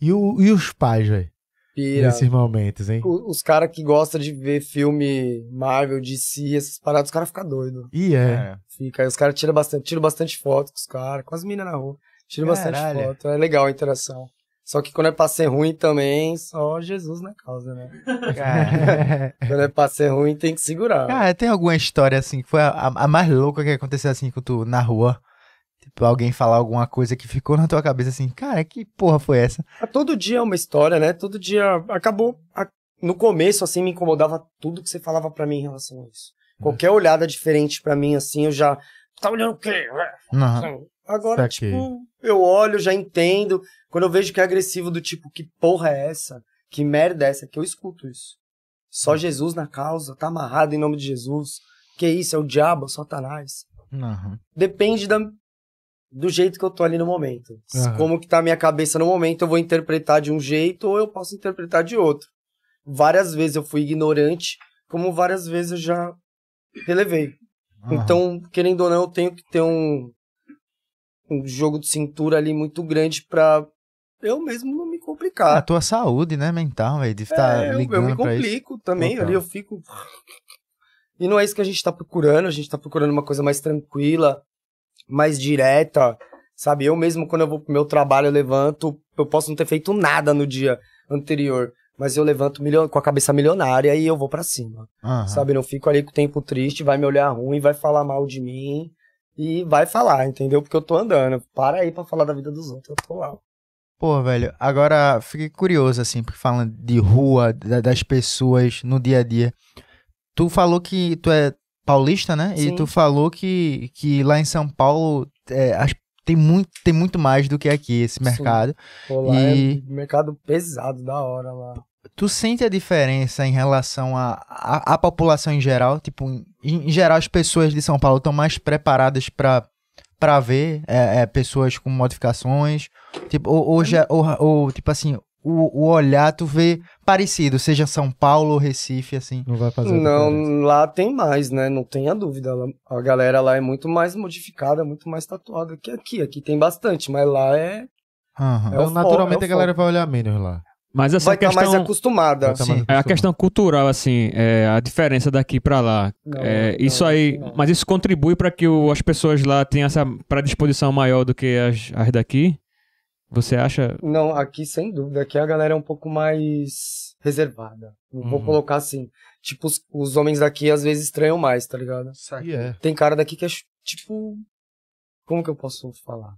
E, o, e os pais, velho? Pira. Nesses momentos, hein? O- Os caras que gostam de ver filme Marvel, DC, essas paradas, os caras ficam doidos. E é. Fica. Aí os caras tiram bastante, tiram bastante foto com os caras, com as minas na rua. Tiram bastante foto. É legal a interação. Só que quando é pra ser ruim também, só Jesus na causa, né? Cara, [laughs] Quando é pra ser ruim, tem que segurar. Cara, tem alguma história assim que foi a, a- a mais louca que aconteceu assim com tu na rua? Tipo, alguém falar alguma coisa que ficou na tua cabeça assim, cara, que porra foi essa? Ah, Todo dia é uma história, né? Todo dia acabou. a- No começo, assim, me incomodava tudo que você falava pra mim em relação a isso. Qualquer olhada diferente pra mim, assim, eu já. Tá olhando o quê? Não. Agora, Saquei. tipo, eu olho, já entendo. Quando eu vejo que é agressivo, do tipo, que porra é essa? Que merda é essa? Que eu escuto isso. Só Jesus na causa, tá amarrado em nome de Jesus. Que isso? É o diabo, é o Satanás. Não. Depende da, do jeito que eu tô ali no momento. Aham. Como que tá a minha cabeça no momento, eu vou interpretar de um jeito ou eu posso interpretar de outro. Várias vezes eu fui ignorante, como várias vezes eu já relevei. Então, querendo ou não, eu tenho que ter um, um jogo de cintura ali muito grande pra eu mesmo não me a complicar. tua saúde, né, mental, velho, de estar É, eu, eu ligando me complico também, Total. ali eu fico... E não é isso que a gente tá procurando, a gente tá procurando uma coisa mais tranquila, mais direta, sabe? Eu mesmo, quando eu vou pro meu trabalho, eu levanto, eu posso não ter feito nada no dia anterior, mas eu levanto com a cabeça milionária e eu vou pra cima. Aham. Sabe, não fico ali com o tempo triste, vai me olhar ruim, vai falar mal de mim e vai falar, entendeu? Porque eu tô andando. Para aí pra falar da vida dos outros, eu tô lá. Pô, velho, agora fiquei curioso, assim, porque falando de rua, da- das pessoas no dia a dia. Tu falou que tu é paulista, né? E Sim. tu falou que, que lá em São Paulo é, as- tem, muito, tem muito mais do que aqui esse mercado. Pô, lá E- é mercado pesado, da hora lá. Tu sente a diferença em relação à à à população em geral? Tipo, em, em geral, as pessoas de São Paulo estão mais preparadas pra para ver é, é, pessoas com modificações? Tipo, ou, ou, já- ou- ou, tipo assim, o, o olhar tu vê parecido, seja São Paulo ou Recife, assim. Não vai fazer Não, diferença. lá tem mais, né? Não tenha dúvida. A galera lá é muito mais modificada, muito mais tatuada que aqui. Aqui tem bastante, mas lá é. Aham. É Então, o naturalmente foco, é a o galera vai olhar menos lá. Mas essa vai estar questão. mais acostumada. Tá mais sim. É a questão cultural, assim, é, a diferença daqui pra lá. Não, É, não, isso aí, não. mas isso contribui pra que o- as pessoas lá tenham essa predisposição maior do que as, as daqui? Você acha? Não, aqui sem dúvida. Aqui a galera é um pouco mais reservada. Não vou Uhum. colocar assim. Tipo, os, os homens daqui às vezes estranham mais, tá ligado? E é. Tem cara daqui que é tipo. Como que eu posso falar?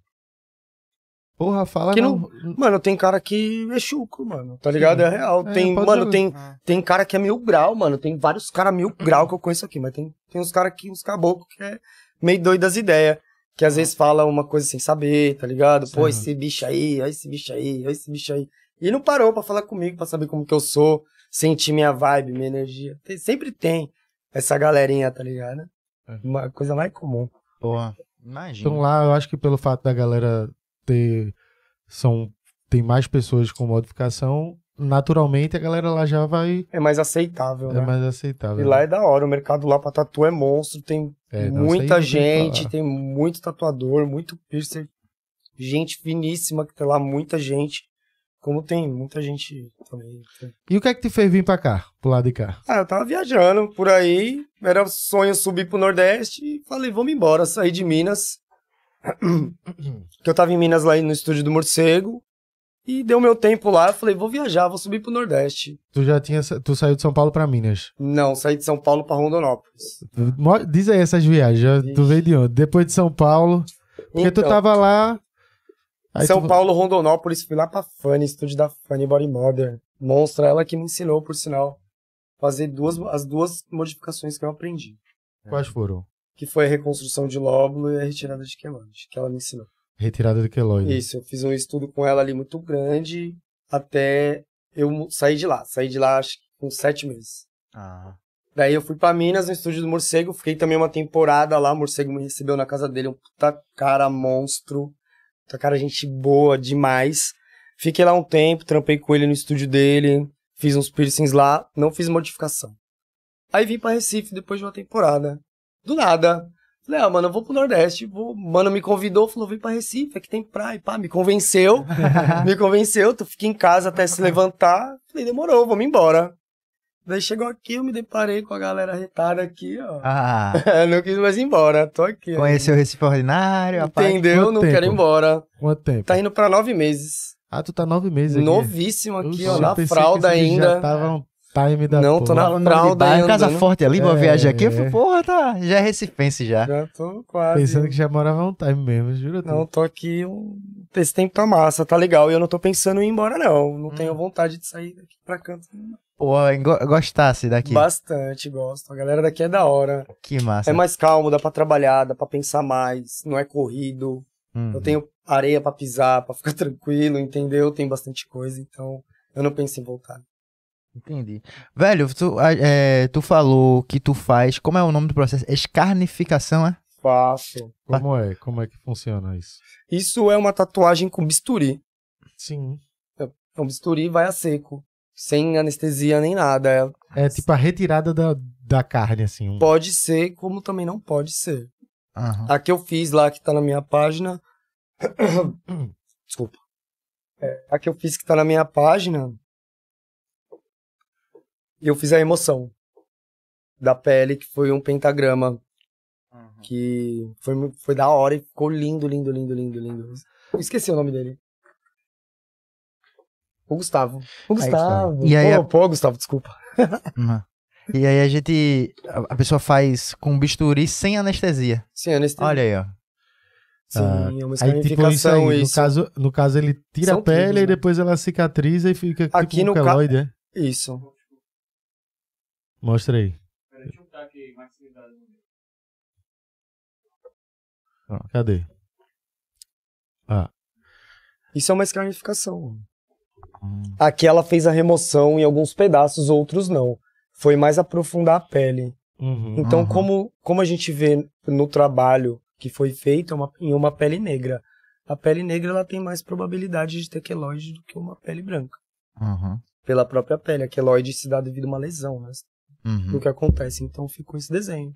Porra, fala Que não. Mano, tem cara que é chucro, mano. Tá ligado? É real. É, tem, mano, jogar. tem, Ah. tem cara que é mil grau, mano. Tem vários caras mil grau que eu conheço aqui, mas tem, tem uns caras aqui, uns caboclos que é meio doido das ideias. Que às vezes fala uma coisa sem saber, tá ligado? Pô, Sim. esse bicho aí, olha esse bicho aí, olha esse bicho aí. E não parou pra falar comigo, pra saber como que eu sou, sentir minha vibe, minha energia. Tem- sempre tem essa galerinha, tá ligado? É. Uma coisa mais comum. Porra, imagina. Então lá, eu acho que pelo fato da galera ter. São. Tem mais pessoas com modificação, naturalmente a galera lá já vai. É mais aceitável, É né? mais aceitável. E lá é da hora, o mercado lá pra tatu é monstro, tem É, muita gente, tem muito tatuador, muito piercer, gente finíssima que tem lá, muita gente. Como tem muita gente também. E o que é que te fez vir pra cá, pro lado de cá? Ah, eu tava viajando por aí, era sonho subir pro Nordeste e falei, vamos embora, sair de Minas. [clears throat] que eu tava em Minas lá no estúdio do Morcego. E deu meu tempo lá, eu falei, vou viajar, vou subir pro Nordeste. Tu já tinha. Tu saiu de São Paulo pra Minas. Não, saí de São Paulo pra Rondonópolis. Diz aí essas viagens. tu veio de onde? Depois de São Paulo. Porque tu Então, tava lá. São tu- Paulo, Rondonópolis, fui lá pra Fanny, estúdio da Fanny Body Modern. Monstra, ela que me ensinou, por sinal, fazer duas, as duas modificações que eu aprendi. Quais foram? Que foi a reconstrução de lóbulo e a retirada de queloide, que ela me ensinou. Retirada de queloide. Isso, eu fiz um estudo com ela ali muito grande, até eu sair de lá. Saí de lá, acho que com sete meses. Ah. Daí eu fui pra Minas, no estúdio do Morcego, fiquei também uma temporada lá, o Morcego me recebeu na casa dele, um puta cara monstro, puta cara gente boa demais. Fiquei lá um tempo, trampei com ele no estúdio dele, fiz uns piercings lá, não fiz modificação. Aí vim pra Recife depois de uma temporada. Do nada. Falei, ah, mano, eu vou pro Nordeste. Vou... Mano me convidou, falou, vem pra Recife, aqui tem praia, pá, me convenceu. [laughs] me convenceu, tu fica em casa até se levantar. Falei, demorou, vamos embora. Daí chegou aqui, eu me deparei com a galera retada aqui, ó. Ah, [laughs] não quis mais ir embora, tô aqui. conheceu o Recife Ordinário, rapaz. Entendeu? Não tempo? quero ir embora. Quanto tempo? Tá indo pra nove meses. Ah, tu tá nove meses aqui. Novíssimo aqui, ó, na fralda bicho Já ainda. tava um time da Não, tô na fralda aí Casa andando. Forte ali, uma É, viagem aqui. Eu é. falei, porra, tá, já é recifense já. Já tô quase. Pensando que já morava um time mesmo, juro. Não, tô aqui. Um... Esse tempo tá massa, tá legal. E eu não tô pensando em ir embora, não. Não Hum. tenho vontade de sair daqui pra canto. Pô, go gostasse daqui. Bastante, gosto. A galera daqui é da hora. Que massa. É mais calmo, dá pra trabalhar, dá pra pensar mais. Não é corrido. Uhum. Eu tenho areia pra pisar, pra ficar [laughs] tranquilo, entendeu? Tem bastante coisa, então eu não penso em voltar. Entendi. Velho, tu, é, tu falou que tu faz. Como é o nome do processo? Escarnificação, é? Faço. Como é? Como é que funciona isso? Isso é uma tatuagem com bisturi. Sim. Então, bisturi vai a seco. Sem anestesia nem nada. É- É tipo a retirada da, da carne, assim. um- Pode ser, como também não pode ser. Aham. A que eu fiz lá, que tá na minha página. [coughs] Desculpa. É, a que eu fiz que tá na minha página. Eu fiz a emoção da pele, que foi um pentagrama. Que foi, foi da hora e ficou lindo, lindo, lindo, lindo, lindo. Eu esqueci o nome dele. O Gustavo. O Gustavo. E aí pô, a- pô, Gustavo, desculpa. Uhum. E aí a gente. A a pessoa faz com bisturi sem anestesia. Sim, anestesia. Olha aí, ó. Sim, é uma Aí, tipo, isso aí, no isso. caso, no caso, ele tira São a pele tribos, e né? depois ela cicatriza e fica Aqui tipo um no ca- é? Isso. Mostra aí. Cadê? Ah, Isso é uma escarnificação. Hum. Aqui ela fez a remoção em alguns pedaços, outros não. Foi mais aprofundar a pele. uhum. Então, Uhum. como, como a gente vê no trabalho que foi feito é uma, em uma pele negra, a pele negra ela tem mais probabilidade de ter queloide do que uma pele branca. Uhum. Pela própria pele. A queloide se dá devido a uma lesão, né? Uhum. Do que acontece. Então ficou esse desenho.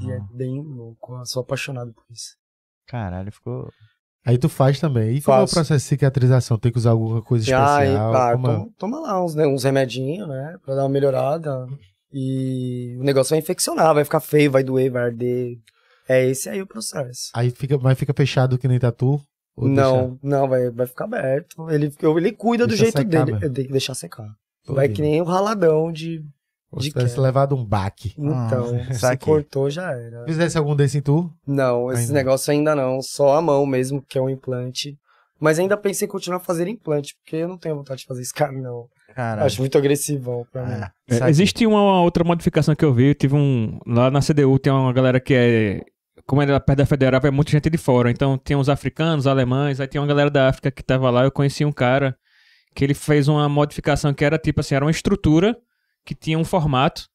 E é Uhum. bem louco. Eu sou apaixonado por isso. Caralho, ficou. Aí tu faz também. E como é o processo de cicatrização? Tem que usar alguma coisa aí, especial? ah, Como é? toma, toma lá uns, né, uns remedinhos, né? Pra dar uma melhorada. E o negócio vai infeccionar, vai ficar feio, vai doer, vai arder. É esse aí o processo. Aí fica, mas fica fechado que nem tatu? Ou não, não, vai, vai ficar aberto. Ele, ele cuida do Deixa jeito secar dele. mesmo. Tem que deixar secar. Vai que nem o raladão de Ou se tivesse queda. levado um baque. Então, Ah, se cortou, já era. Fizesse algum desse em tu? Não, esse Ainda. negócio ainda não. Só a mão mesmo, que é um implante. Mas ainda pensei em continuar fazendo implante, porque eu não tenho vontade de fazer esse cara, não. Caralho. Acho muito agressivão pra mim. Ah, É, existe uma outra modificação que eu vi, tive um. Lá na CDU tem uma galera que é. Como era perto da federal, é muita gente de fora. Então tem uns africanos, alemães, aí tem uma galera da África que tava lá. Eu conheci um cara que ele fez uma modificação que era tipo assim, era uma estrutura que tinha um formato.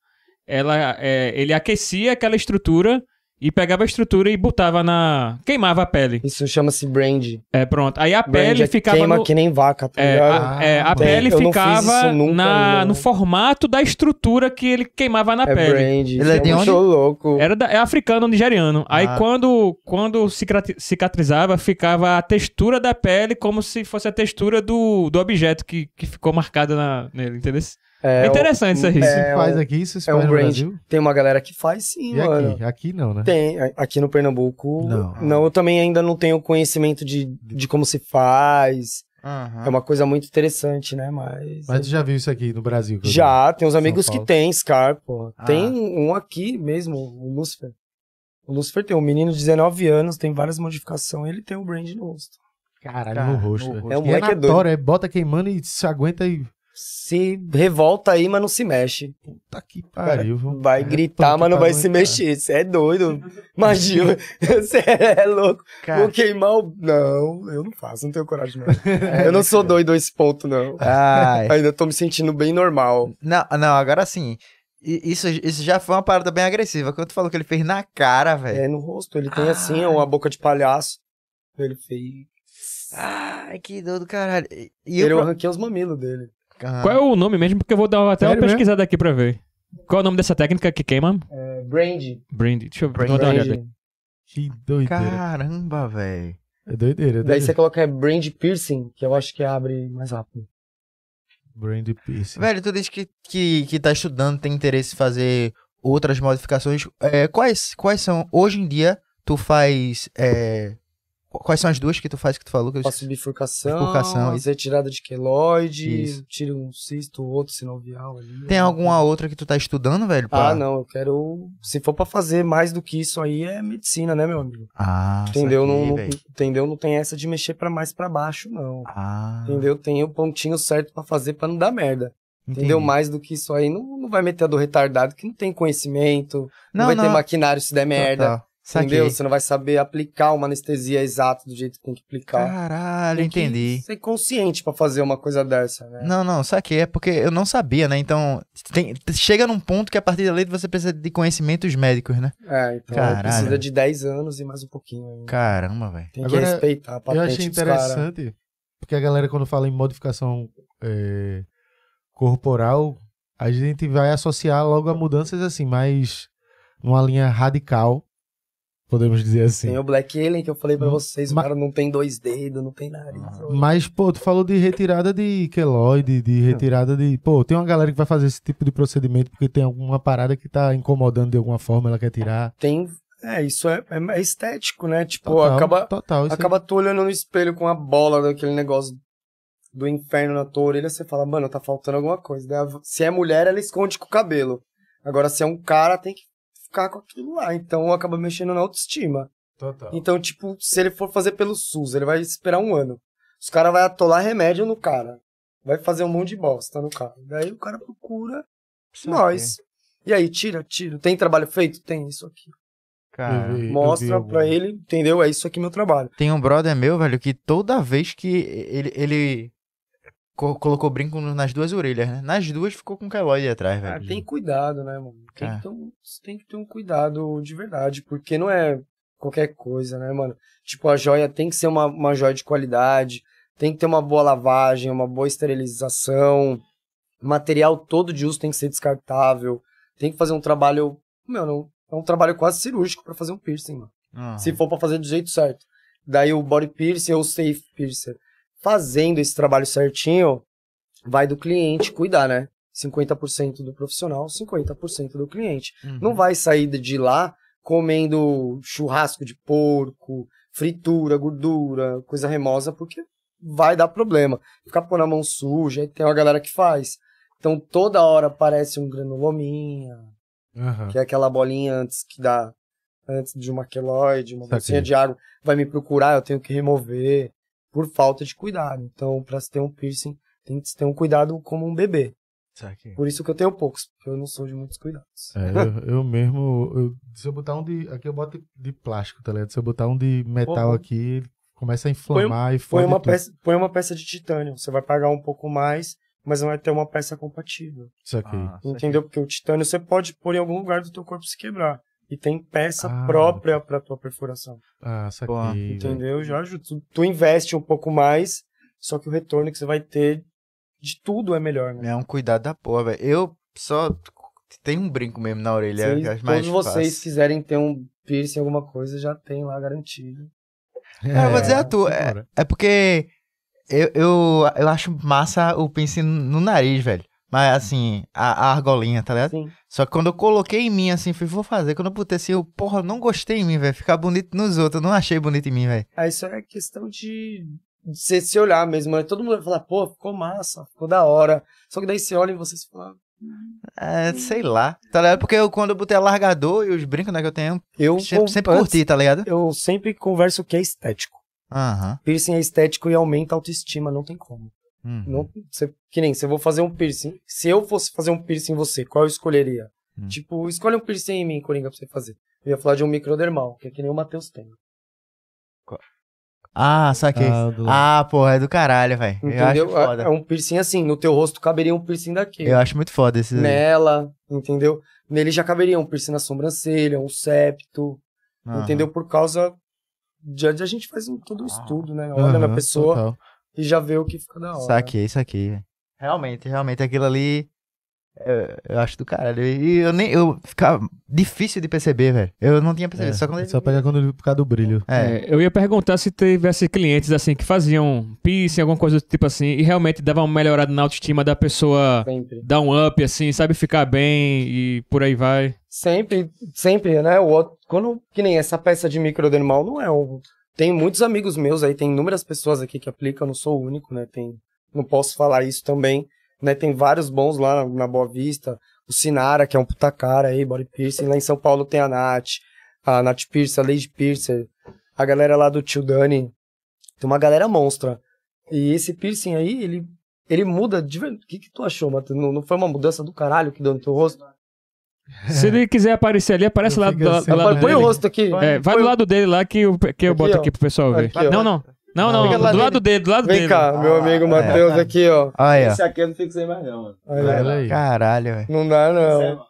Ela, é, ele aquecia aquela estrutura e pegava a estrutura e botava na. queimava a pele. Isso chama-se brand. É, pronto. Aí a Brand pele é ficava. queima no- que nem vaca, tá É, ligado? a, é, a Tem. pele Eu não fiz ficava isso nunca na, ainda. no formato da estrutura que ele queimava na É pele. brand. Ele Ele é é de onde? louco. Era da- é africano nigeriano. Aí Ah. quando, quando cicatri- cicatrizava, ficava a textura da pele como se fosse a textura do, do objeto que, que ficou marcada na, nele, entendeu? É, o- interessante isso aí. Isso É, faz um- aqui, isso é um no brand. Brasil? Tem uma galera que faz sim, E mano. aqui? Aqui não, né? Tem. Aqui no Pernambuco. Não. Não, eu também ainda não tenho conhecimento de, de como se faz. Aham. É uma coisa muito interessante, né? Mas. Mas tu já viu isso aqui no Brasil? Já, tem uns amigos que tem Scar, pô. Ah. Tem um aqui mesmo, o Lucifer. O Lucifer tem um menino de 19 anos, tem várias modificações, ele tem um brand no rosto. Caralho, Cara, no rosto. no rosto. É, o E moleque na é doido. é bota queimando e se aguenta e... Se revolta aí, mas não se mexe. Puta que pariu, viu? Vai É gritar, mas não vai se mexer. Você é doido. Imagina. [laughs] Você é louco. Cara, Vou queimar o. Não, eu não faço, não tenho coragem, não. [laughs] eu não sou doido a esse ponto, não. Ai. [laughs] Ainda tô me sentindo bem normal. Não, não, agora sim. Isso, isso já foi uma parada bem agressiva. Quando tu falou que ele fez na cara, velho. É no rosto. Ele tem assim, uma boca de palhaço. Ele fez. Ai, que dor do caralho. E, eu arranquei os mamilos dele. Ah, Qual é o nome mesmo? Porque eu vou dar até Sério uma pesquisada aqui pra ver. Qual é o nome dessa técnica que queima? É, Brand. Brand. Deixa eu Brand. vou dar uma olhada. Que doideira. Caramba, velho. É doideira, é Daí doideira. você coloca é, Brand Piercing, que eu acho que abre mais rápido. Brand piercing. Velho, tu disse que, que, que tá estudando, tem interesse em fazer outras modificações. É, quais, quais são, hoje em dia, tu faz. é, quais são as duas que tu faz que tu falou? Que eu Faço bifurcação, Bifurcação, as retirada de queloide, Isso. tiro um cisto, outro sinovial ali. Tem alguma outra que tu tá estudando, velho? pra- Ah, não, eu quero. Se for pra fazer mais do que isso aí, é medicina, né, meu amigo? Ah, Entendeu? saquei, Não, entendeu? Não tem essa de mexer pra mais pra baixo, não. Ah, Entendeu? Tem o pontinho certo pra fazer pra não dar merda. entendi. Entendeu? Mais do que isso aí, não, não vai meter a do retardado que não tem conhecimento, não, Não, vai ter não. maquinário se der merda. Total. Saquei. Entendeu? Você não vai saber aplicar uma anestesia exata do jeito que tem que aplicar. Caralho, Tem que entendi. Ser consciente pra fazer uma coisa dessa, né? Não, não, saquei. É porque eu não sabia, né? Então, tem- chega num ponto que a partir dali você precisa de conhecimentos médicos, né? É, então Caralho. precisa de 10 anos e mais um pouquinho ainda. Caramba, velho. Tem Agora, que respeitar a Eu patente achei dos caras. interessante, porque a galera quando fala em modificação é, corporal, a gente vai associar logo a mudanças assim, mais numa linha radical, podemos dizer assim. Tem o Black Alien que eu falei pra Hum, vocês, ma- o cara não tem dois dedos, não tem nariz. Mas, pô, tu falou de retirada de queloide, de retirada de. Pô, tem uma galera que vai fazer esse tipo de procedimento porque tem alguma parada que tá incomodando de alguma forma, ela quer tirar. Tem. É, isso é, é- é estético, né? Tipo, Total, acaba, total. acaba tu olhando no espelho com a bola daquele negócio do inferno na tua orelha, você fala, mano, tá faltando alguma coisa. Se é mulher, ela esconde com o cabelo. Agora, se é um cara, tem que ficar com aquilo lá. Então acaba mexendo na autoestima. Total. Então, tipo, se ele for fazer pelo SUS, ele vai esperar um ano. Os caras vão atolar remédio no cara. Vai fazer um monte de bosta no cara. Daí o cara procura nós. E aí, tira, tira. Tem trabalho feito? Tem isso aqui. Cara, vi- vi Mostra algum. pra ele, entendeu? É isso aqui meu trabalho. tem um brother meu, velho, que toda vez que ele, ele co- colocou brinco nas duas orelhas, né? Nas duas ficou com queloide atrás, Ah, velho. tem cuidado, né, mano? Tem, É. que ter um, tem que ter um cuidado de verdade, porque não é qualquer coisa, né, mano? Tipo, a joia tem que ser uma, uma joia de qualidade, tem que ter uma boa lavagem, uma boa esterilização, o material todo de uso tem que ser descartável, tem que fazer um trabalho, meu, não, é um trabalho quase cirúrgico pra fazer um piercing, mano. Ah, se for pra fazer do jeito certo. Daí o body piercing ou o safe piercer. Fazendo esse trabalho certinho, vai do cliente cuidar, né? 50% do profissional, 50% do cliente. uhum. Não vai sair de lá comendo churrasco de porco, fritura, gordura, coisa remosa, porque vai dar problema. Ficar pondo a mão suja, aí tem uma galera que faz. Então toda hora aparece um granulominha, Aham. que é aquela bolinha antes que dá antes de uma queloide, uma bolsinha de água, vai me procurar, eu tenho que remover por falta de cuidado. Então, pra se ter um piercing, tem que ter um cuidado como um bebê. Por isso que eu tenho poucos, porque eu não sou de muitos cuidados. É, eu, eu mesmo. eu- se eu botar um de. Aqui eu boto de plástico, tá ligado? Se eu botar um de metal Pô. aqui, ele começa a inflamar e Põe fode uma, tudo. peça, põe uma peça de titânio, você vai pagar um pouco mais, mas não vai ter uma peça compatível. Isso aqui. Ah, Entendeu? Porque o titânio você pode pôr em algum lugar do teu corpo se quebrar. E tem peça Ah. própria pra tua perfuração. Ah, saquei. Entendeu? Já ajuda. Tu, tu investe um pouco mais, só que o retorno que você vai ter de tudo é melhor, né? É um cuidado da porra, velho. Eu só tenho um brinco mesmo na orelha. Vocês- eu acho mais todos vocês fácil. quiserem ter um piercing, alguma coisa, já tem lá garantido. É, eu vou dizer a tua. É, é porque eu, eu, eu acho massa o piercing no nariz, velho. Mas assim, a, a argolinha, tá ligado? Sim. Só que quando eu coloquei em mim, assim, fui, vou fazer. Quando eu botei assim, eu, porra, não gostei em mim, velho. Ficar bonito nos outros. Eu não achei bonito em mim, velho. Aí isso é questão de você se olhar mesmo. né? Todo mundo vai falar, pô, ficou massa, ficou da hora. Só que daí você olha e você se fala, É, sei lá. Tá ligado? Porque eu, quando eu botei alargador e os brincos, né, que eu tenho, eu sempre, sempre curti, tá ligado? Eu sempre converso que é estético. Aham. Piercing é estético e aumenta a autoestima, não tem como. Uhum. Não, você, que nem, se eu vou fazer um piercing, se eu fosse fazer um piercing em você, qual eu escolheria? Hum. Tipo, escolhe um piercing em mim, Coringa, pra você fazer. Eu ia falar de um microdermal, que é que nem o Matheus tem. Ah, saquei. Ah, do- Ah, porra, é do caralho, velho. Eu acho Entendeu? É, foda. é um piercing assim, no teu rosto caberia um piercing daqui. Eu acho muito foda esse. Nela, entendeu? Nele já caberia um piercing na sobrancelha, um septo, Aham. entendeu? Por causa de, de a gente faz um, todo um estudo, né? Olha Aham, na pessoa total. E já vê o que fica da hora. Saquei, saquei. velho. Realmente, realmente, aquilo ali. Eu, eu acho do caralho. E eu nem. Eu ficava difícil de perceber, velho. Eu não tinha percebido. É, só quando ele. Só pega quando ele por causa do brilho. É. É, eu ia perguntar se tivesse clientes assim que faziam piercing, alguma coisa do tipo assim, e realmente davam uma melhorada na autoestima da pessoa, Sempre. dar um up assim, sabe ficar bem e por aí vai. Sempre, sempre, né? O outro, quando, que nem essa peça de microdermal não é um. Tem muitos amigos meus aí, tem inúmeras pessoas aqui que aplicam, não sou o único, né? Tem, não posso falar isso também, né? Tem vários bons lá na Boa Vista, o Sinara, que é um puta cara aí, body piercing, lá em São Paulo tem a Nath, a Nath Piercer, a Lady Piercer, a galera lá do Tio Dani, tem uma galera monstra. E esse piercing aí, ele, ele muda de verdade. O que que tu achou, Matheus? Não, não foi uma mudança do caralho que deu no teu rosto? Se ele quiser aparecer ali, aparece Eu lá do, assim, do lado Põe, põe o dele. rosto aqui. É, vai Põe do o- lado dele lá que eu, que eu Aqui, boto ó. aqui pro pessoal ver. Aqui, não, não. Não, não. Do lado dele, do lado Vem dele. cá, meu amigo Matheus aqui, ó. Olha, Esse aqui eu não fico sem mais não, mano. Olha, aí. caralho, velho. Não dá, não.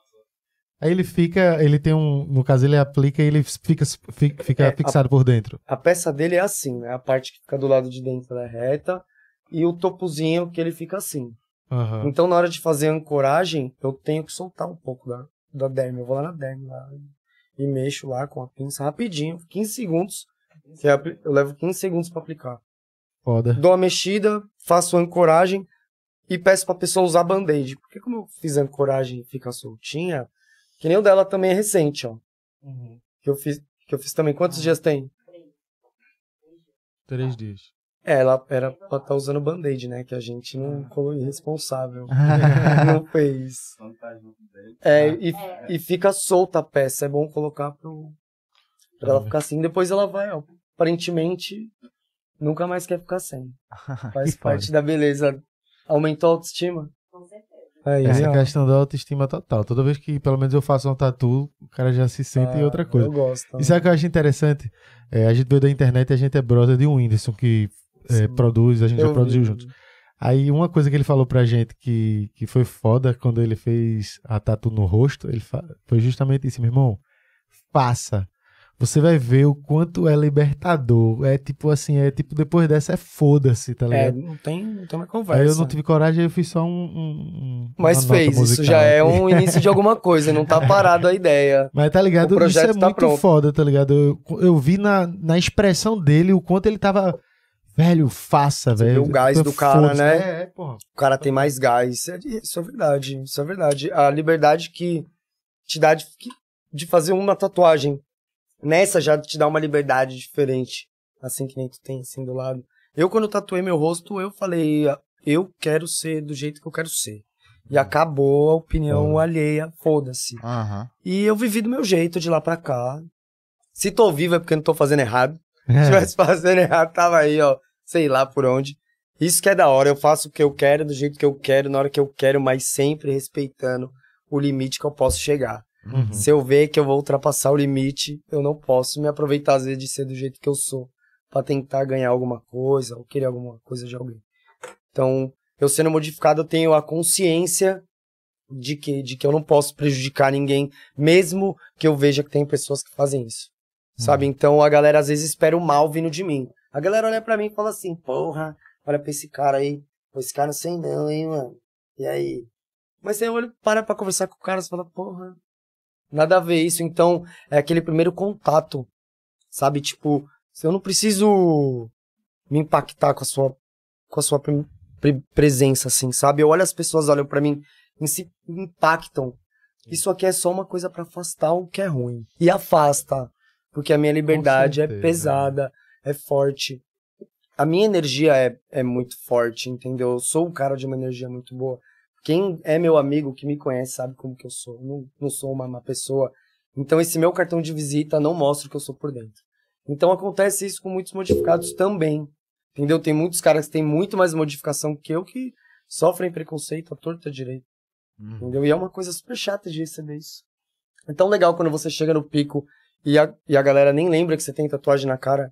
Aí ele fica, ele tem um, no caso ele aplica e ele fica, fica, fica É, fixado por dentro. A peça dele é assim, né? A parte que fica do lado de dentro é reta e o topozinho que ele fica assim. Aham. Então, na hora de fazer a ancoragem, eu tenho que soltar um pouco da, da derme. Eu vou lá na derme lá e mexo lá com a pinça rapidinho, 15 segundos. que é Eu levo 15 segundos pra aplicar. Foda. Dou uma mexida, faço a ancoragem e peço pra pessoa usar band-aid. Porque como eu fiz a ancoragem e fica soltinha, que nem o dela também é recente, ó. Que eu fiz, que eu fiz também. Quantos dias tem? Três dias. É, ela era pra estar usando band-aid, né? Que a gente não colou irresponsável. [laughs] não fez. É, e, e fica solta a peça. É bom colocar pro, pra ela ficar assim. Depois ela vai, ó. Aparentemente, nunca mais quer ficar sem. [laughs] Faz parte da beleza. Aumentou a autoestima? Aí, Essa ó. questão da autoestima total. Toda vez que pelo menos eu faço um tatu, o cara já se sente em Ah, outra coisa. Eu gosto. E sabe o que eu acho interessante? É, a gente veio da internet e a gente é brother de um Whindersson que é, produz, a gente já Eu produziu vi. juntos. Aí uma coisa que ele falou pra gente que, que foi foda quando ele fez a tatu no rosto, ele foi justamente isso, meu irmão. Faça. Você vai ver o quanto é libertador. É tipo assim, é tipo, depois dessa é foda-se, tá É, ligado? não tem, não tem mais conversa. Aí eu não tive coragem, eu fiz só um. um- Mas uma fez, isso já é um início de alguma coisa, não tá [laughs] parado a ideia. Mas tá ligado? O projeto Isso é tá muito pronto. foda, tá ligado? Eu, eu vi na, na expressão dele o quanto ele tava. Velho, faça, Você velho. o gás do cara, né? É, é, porra. O cara tem mais gás. Isso é, isso é verdade, isso é verdade. A liberdade que te dá de, de fazer uma tatuagem. Nessa já te dá uma liberdade diferente. Assim que nem tu tem, assim, do lado. Eu, quando tatuei meu rosto, eu falei, eu quero ser do jeito que eu quero ser. E acabou a opinião alheia, foda-se. Aham. E eu vivi do meu jeito, de lá pra cá. Se tô vivo é porque não tô fazendo errado. [laughs] Se É. tivesse fazendo errado, tava aí, ó, sei lá por onde. Isso que é da hora, eu faço o que eu quero, do jeito que eu quero, na hora que eu quero, mas sempre respeitando o limite que eu posso chegar. Uhum. Se eu ver que eu vou ultrapassar o limite, eu não posso me aproveitar às vezes de ser do jeito que eu sou, pra tentar ganhar alguma coisa ou querer alguma coisa de alguém. Então, eu sendo modificado, eu tenho a consciência de que, de que eu não posso prejudicar ninguém, mesmo que eu veja que tem pessoas que fazem isso. Sabe? Então a galera às vezes espera o mal vindo de mim. A galera olha pra mim e fala assim: porra, olha pra esse cara aí. Pô, esse cara não sei não, hein, mano. E aí? Mas você olha, para pra conversar com o cara, você fala, porra, nada a ver isso. Então, é aquele primeiro contato, sabe? Tipo, se eu não preciso me impactar com a sua, com a sua pre- pre- presença, assim, sabe? Eu olho as pessoas, olham pra mim e se impactam. Isso aqui é só uma coisa pra afastar o que é ruim. E afasta. Porque a minha liberdade é pesada, é forte. A minha energia é, é muito forte, entendeu? Eu sou um cara de uma energia muito boa. Quem é meu amigo, que me conhece, sabe como que eu sou. Eu não, não sou uma má pessoa. Então esse meu cartão de visita não mostra o que eu sou por dentro. Então acontece isso com muitos modificados também. Entendeu? Tem muitos caras que têm muito mais modificação que eu que sofrem preconceito à torta direito. Entendeu? E é uma coisa super chata de receber isso. É tão legal quando você chega no pico e a, e a galera nem lembra que você tem tatuagem na cara.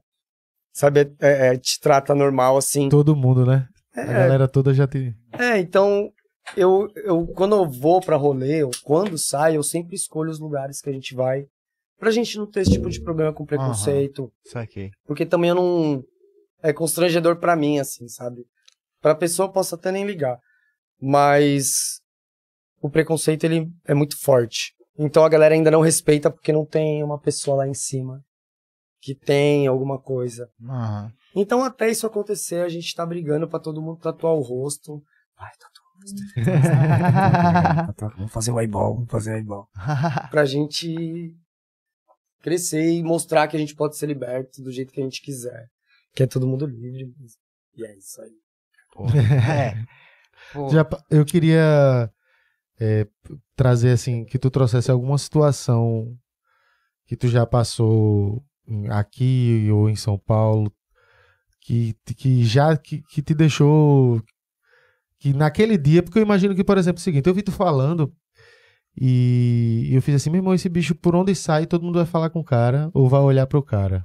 Sabe? É, é- te trata normal assim. Todo mundo, né? A É, galera toda já te. é, então, eu, eu quando eu vou pra rolê, ou quando saio, eu sempre escolho os lugares que a gente vai. Pra gente não ter esse tipo de problema com preconceito. Isso aqui. Porque também eu não. É constrangedor pra mim, assim, sabe? Pra pessoa eu posso até nem ligar. Mas. O preconceito, ele é muito forte. Então a galera ainda não respeita porque não tem uma pessoa lá em cima que tem alguma coisa. Aham. Então, até isso acontecer, a gente tá brigando pra todo mundo tatuar o rosto. Vai, tatua. [laughs] tatua. Vamos fazer o eyeball, vamos fazer o eyeball. [laughs] Pra gente crescer e mostrar que a gente pode ser liberto do jeito que a gente quiser. Que é todo mundo livre. mesmo. E é isso aí. [laughs] é. Já eu queria é, trazer assim que tu trouxesse alguma situação que tu já passou aqui ou em São Paulo que, que já que, que te deixou que naquele dia, porque eu imagino que, por exemplo, é o seguinte, eu vi tu falando e eu fiz assim, meu irmão, esse bicho por onde sai, todo mundo vai falar com o cara ou vai olhar pro cara.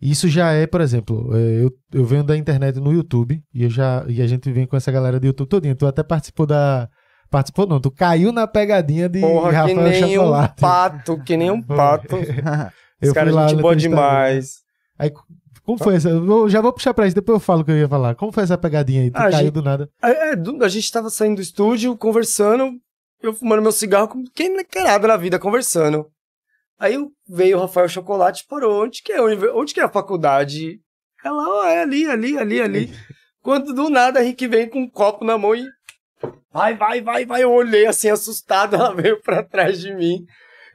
Isso já é, por exemplo, é, eu, eu venho da internet no YouTube e, eu já, e a gente vem com essa galera do YouTube todinha. Tu até participou da. Participou não, tu caiu na pegadinha de Porra, que Rafael nem um pato, que nem um [laughs] pato. Caras, fui lá gente boa demais. Aí, como foi essa? Eu já vou puxar pra isso, depois eu falo o que eu ia falar. Como foi essa pegadinha aí? Tu Ah, caiu gente- do nada. É, é, a gente tava saindo do estúdio, conversando, eu fumando meu cigarro, com quem não quer nada na vida, conversando. Aí veio o Rafael Chocolate e parou, onde que é, a onde que é a faculdade? Ela, ó, é ali, ali, ali, ali. [laughs] Quando do nada a Rick vem com um copo na mão e... Vai, vai, vai, vai. Eu olhei assim, assustado, [laughs] ela veio pra trás de mim.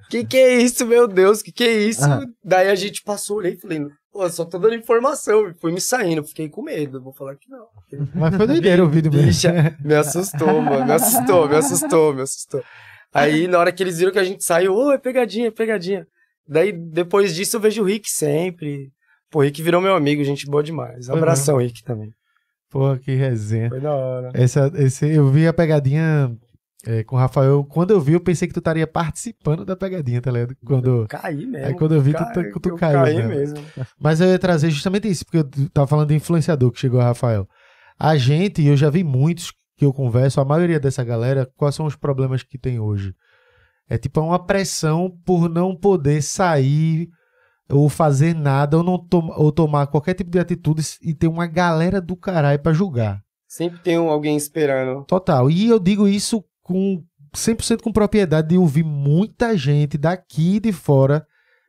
Que que é isso, meu Deus, que que é isso? Ah. Daí a gente passou, olhei e falei, pô, só tô dando informação. E fui me saindo, fiquei com medo, vou falar que não. Mas foi doideira o vídeo mesmo. Bicha, me assustou, mano. Me assustou, me assustou, me assustou. Aí, na hora que eles viram que a gente saiu, ô, é pegadinha, é pegadinha. Daí, depois disso, eu vejo o Rick sempre. Pô, o Rick virou meu amigo, gente boa demais. Foi Abração, Rick, também. Pô, que resenha. Foi da hora. Essa, esse, eu vi a pegadinha é, com o Rafael. Quando eu vi, eu pensei que tu estaria participando da pegadinha, tá ligado? Quando. Caí mesmo. Aí quando eu vi, tu- Ca- tu- tu eu caiu Caí mesmo. mesmo. Mas eu ia trazer justamente isso, porque eu tava falando de influenciador que chegou Rafael. A gente, e eu já vi muitos que eu converso, a maioria dessa galera, quais são os problemas que tem hoje? É tipo uma pressão por não poder sair ou fazer nada ou, não tom ou tomar qualquer tipo de atitude e ter uma galera do caralho pra julgar. Sempre tem um- alguém esperando. Total. E eu digo isso com 100% com propriedade de ouvir muita gente daqui de fora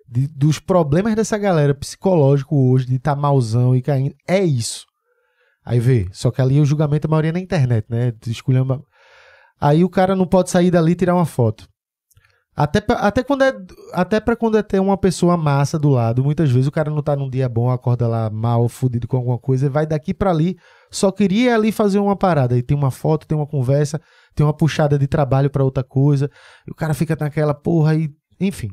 de- dos problemas dessa galera psicológico hoje, de estar malzão e caindo. É isso. Aí vê, só que ali o julgamento a maioria é na internet, né? Esculhamba- Aí o cara não pode sair dali e tirar uma foto. Até, pra- até quando é até para quando é ter uma pessoa massa do lado, muitas vezes o cara não tá num dia bom, acorda lá mal, fudido com alguma coisa, vai daqui pra ali, só queria ali fazer uma parada, e tem uma foto, tem uma conversa, tem uma puxada de trabalho pra outra coisa, e o cara fica naquela porra e, enfim.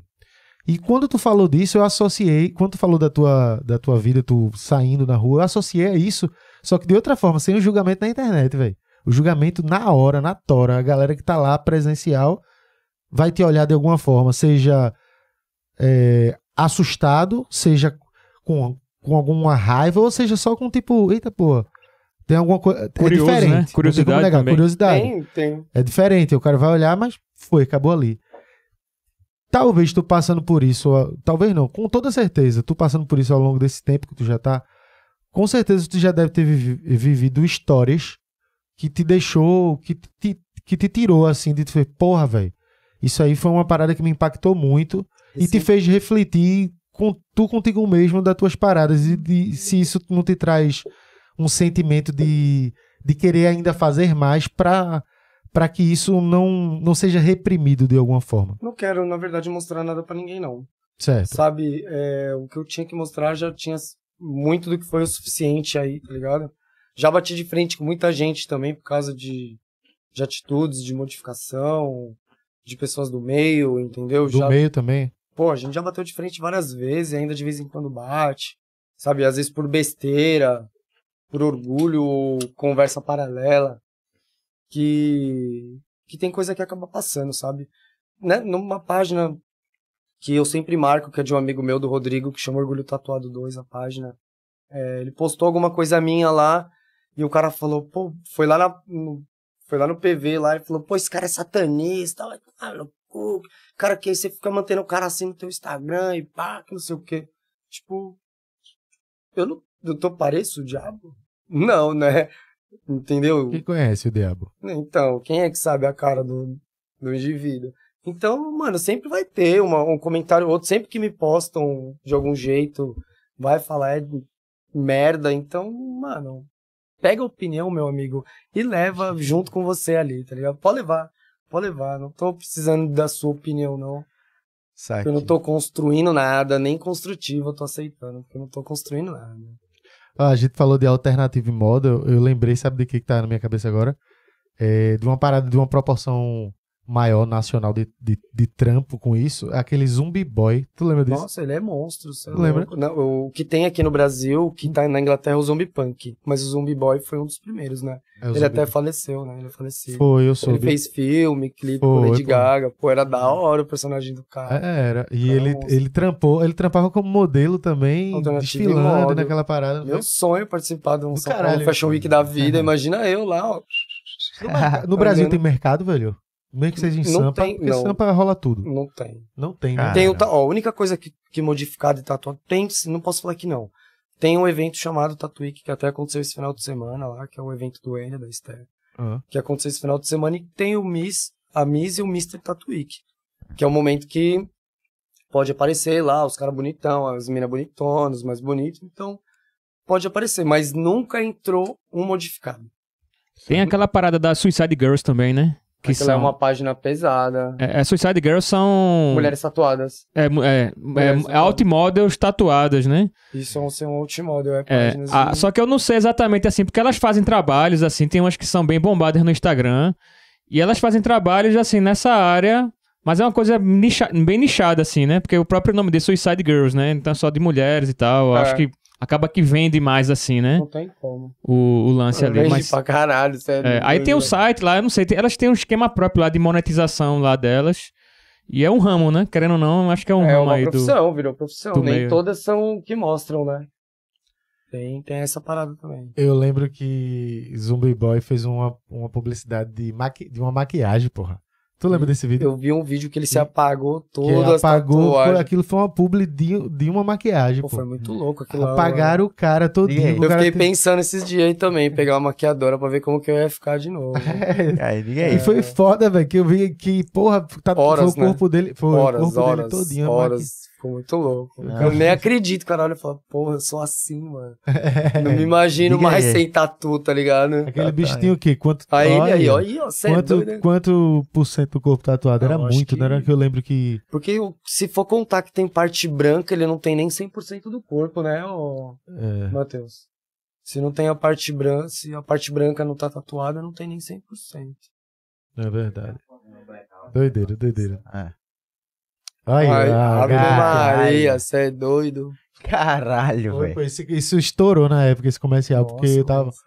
E quando tu falou disso, eu associei, quando tu falou da tua, da tua vida, tu saindo na rua, eu associei a isso, só que de outra forma, sem o julgamento na internet, velho. O julgamento na hora, na tora, a galera que tá lá presencial vai te olhar de alguma forma, seja é, assustado, seja com, com alguma raiva, ou seja só com tipo, eita porra, tem alguma coisa. É Curioso, né? diferente. como Curiosidade negar, também. Curiosidade. Tem, tem. É diferente. O cara vai olhar, mas foi, acabou ali. Talvez tu passando por isso, talvez não, com toda certeza, tu passando por isso ao longo desse tempo que tu já tá, com certeza tu já deve ter vivi- vivido histórias que te deixou, que te, que te tirou assim, de tu ver, porra, velho, isso aí foi uma parada que me impactou muito e te Sim. fez refletir com tu contigo mesmo das tuas paradas e de, se isso não te traz um sentimento de, de querer ainda fazer mais pra para que isso não, não seja reprimido de alguma forma. Não quero, na verdade, mostrar nada pra ninguém, não. Certo. Sabe, é, o que eu tinha que mostrar já tinha muito do que foi o suficiente aí, tá ligado? Já bati de frente com muita gente também por causa de, de atitudes, de modificação, de pessoas do meio, entendeu? Do já, meio também. Pô, a gente já bateu de frente várias vezes ainda de vez em quando bate. Sabe, às vezes por besteira, por orgulho ou conversa paralela. Que, que tem coisa que acaba passando, sabe? Né? Numa página que eu sempre marco, que é de um amigo meu, do Rodrigo, que chama Orgulho Tatuado 2, a página. É, ele postou alguma coisa minha lá e o cara falou, pô, foi lá, na, no, foi lá no PV lá e falou, pô, esse cara é satanista, no cu. Cara, que você fica mantendo o cara assim no teu Instagram e pá, que não sei o quê. Tipo, eu não, eu tô pareço o diabo? Não, né? Entendeu? Quem conhece o diabo? Então, quem é que sabe a cara do, do indivíduo? Então, mano, sempre vai ter uma- um comentário ou outro, sempre que me postam de algum jeito, vai falar é de merda. Então, mano, pega a opinião, meu amigo, e leva junto com você ali, tá ligado? Pode levar, pode levar. Não tô precisando da sua opinião, não. Saque. Eu não tô construindo nada, nem construtivo eu tô aceitando, porque eu não tô construindo nada. Ah, a gente falou de alternative model, eu lembrei, sabe de que, que tá na minha cabeça agora? É, de uma parada de uma proporção maior nacional de, de, de trampo com isso, é aquele Zumbi Boy. Tu lembra disso? Nossa, ele é monstro. é Lembra? Não, o que tem aqui no Brasil, o que tá na Inglaterra é o Zombie Punk. Mas o Zombie Boy foi um dos primeiros, né? É ele Zumbi até faleceu, né? Ele faleceu. Foi, eu Ele soube. fez filme, clipe com Foi, Lady pô. Gaga. Pô, era da hora o personagem do cara. É, Era. E Era ele, ele trampou, ele trampava como modelo também, desfilando naquela parada. Meu sonho é participar de um São. Paulo Fashion Week da vida. [laughs] Imagina eu lá, ó. No Brasil Andando. tem mercado, velho? Mesmo que seja em Não Sampa, tem, porque não. Sampa rola tudo. Não tem. Não tem, né? Tem o, ta- ó, a única coisa que, que modificado e tatuado tem, não posso falar que não. Tem um evento chamado Tatuíque, que até aconteceu esse final de semana lá, que é o evento do Enya, da Esther. Ah. que aconteceu esse final de semana e tem o Miss, a Miss e o Mr. Tatuíque, que é o momento que pode aparecer lá os caras bonitão, as minas bonitonas, os mais bonitos, então pode aparecer, mas nunca entrou um modificado. Tem aquela parada da Suicide Girls também, né? Que Aquela são... é uma página pesada. É, é, Suicide Girls são... Mulheres tatuadas. É, mu- é, Mulheres é, automodels tatuadas, né? Isso é um multimodel, é É, páginas. ah, de- só que eu não sei exatamente assim, porque elas fazem trabalhos, assim, tem umas que são bem bombadas no Instagram, e elas fazem trabalhos, assim, nessa área, mas é uma coisa nicha- bem nichada, assim, né? Porque o próprio nome de Suicide Girls, né? Então é só de mulheres e tal, É. acho que acaba que vende mais, assim, né? Não tem como. O, o lance ali, Vende mas... pra caralho, sério. É, aí tem o site lá, eu não sei, tem- elas têm um esquema próprio lá de monetização lá delas, e é um ramo, né? Querendo ou não, acho que é um É ramo uma aí do... profissão, virou profissão. Nem meio. todas são que mostram, né? Tem, tem essa parada também. Eu lembro que Zumbi Boy fez uma, uma publicidade de, maqui, de uma maquiagem, porra. Tu lembra desse vídeo? Eu vi um vídeo que ele se Que- apagou que todas as apagou, foi, aquilo foi uma publi de, de uma maquiagem, Pô, pô. foi muito louco aquilo lá. Apagaram o cara todinho. O Eu cara fiquei tem- pensando esses dias aí também, [laughs] pegar uma maquiadora pra ver como que eu ia ficar de novo. [laughs] É, Aí, diga aí. E foi foda, velho, que eu vi que, porra, tá, Horas, foi o corpo dele. Foi horas, o corpo horas, dele todinho. horas. Ficou muito louco. Ah. Eu nem acredito, caralho. Eu falo, porra, eu sou assim, mano. Não me [laughs] imagino mais aí. sem tatu, tá ligado? Aquele bicho tinha o quê? Quanto, Aí ele olha, aí, ó, aí, ó, é quanto, doido, né? quanto por cento do corpo tatuado? Era Não, acho muito, que- não era que eu lembro que. Porque se for contar que tem parte branca, ele não tem nem 100% do corpo, né, ô, É, Matheus? Se não tem a parte branca, se a parte branca não tá tatuada, não tem nem 100%. É verdade. Doideira, doideira. É. Aí, Ai, ah, Ave. Maria, você é doido. Caralho, Foi, velho. isso estourou na época, esse comercial, porque eu tava. Nossa,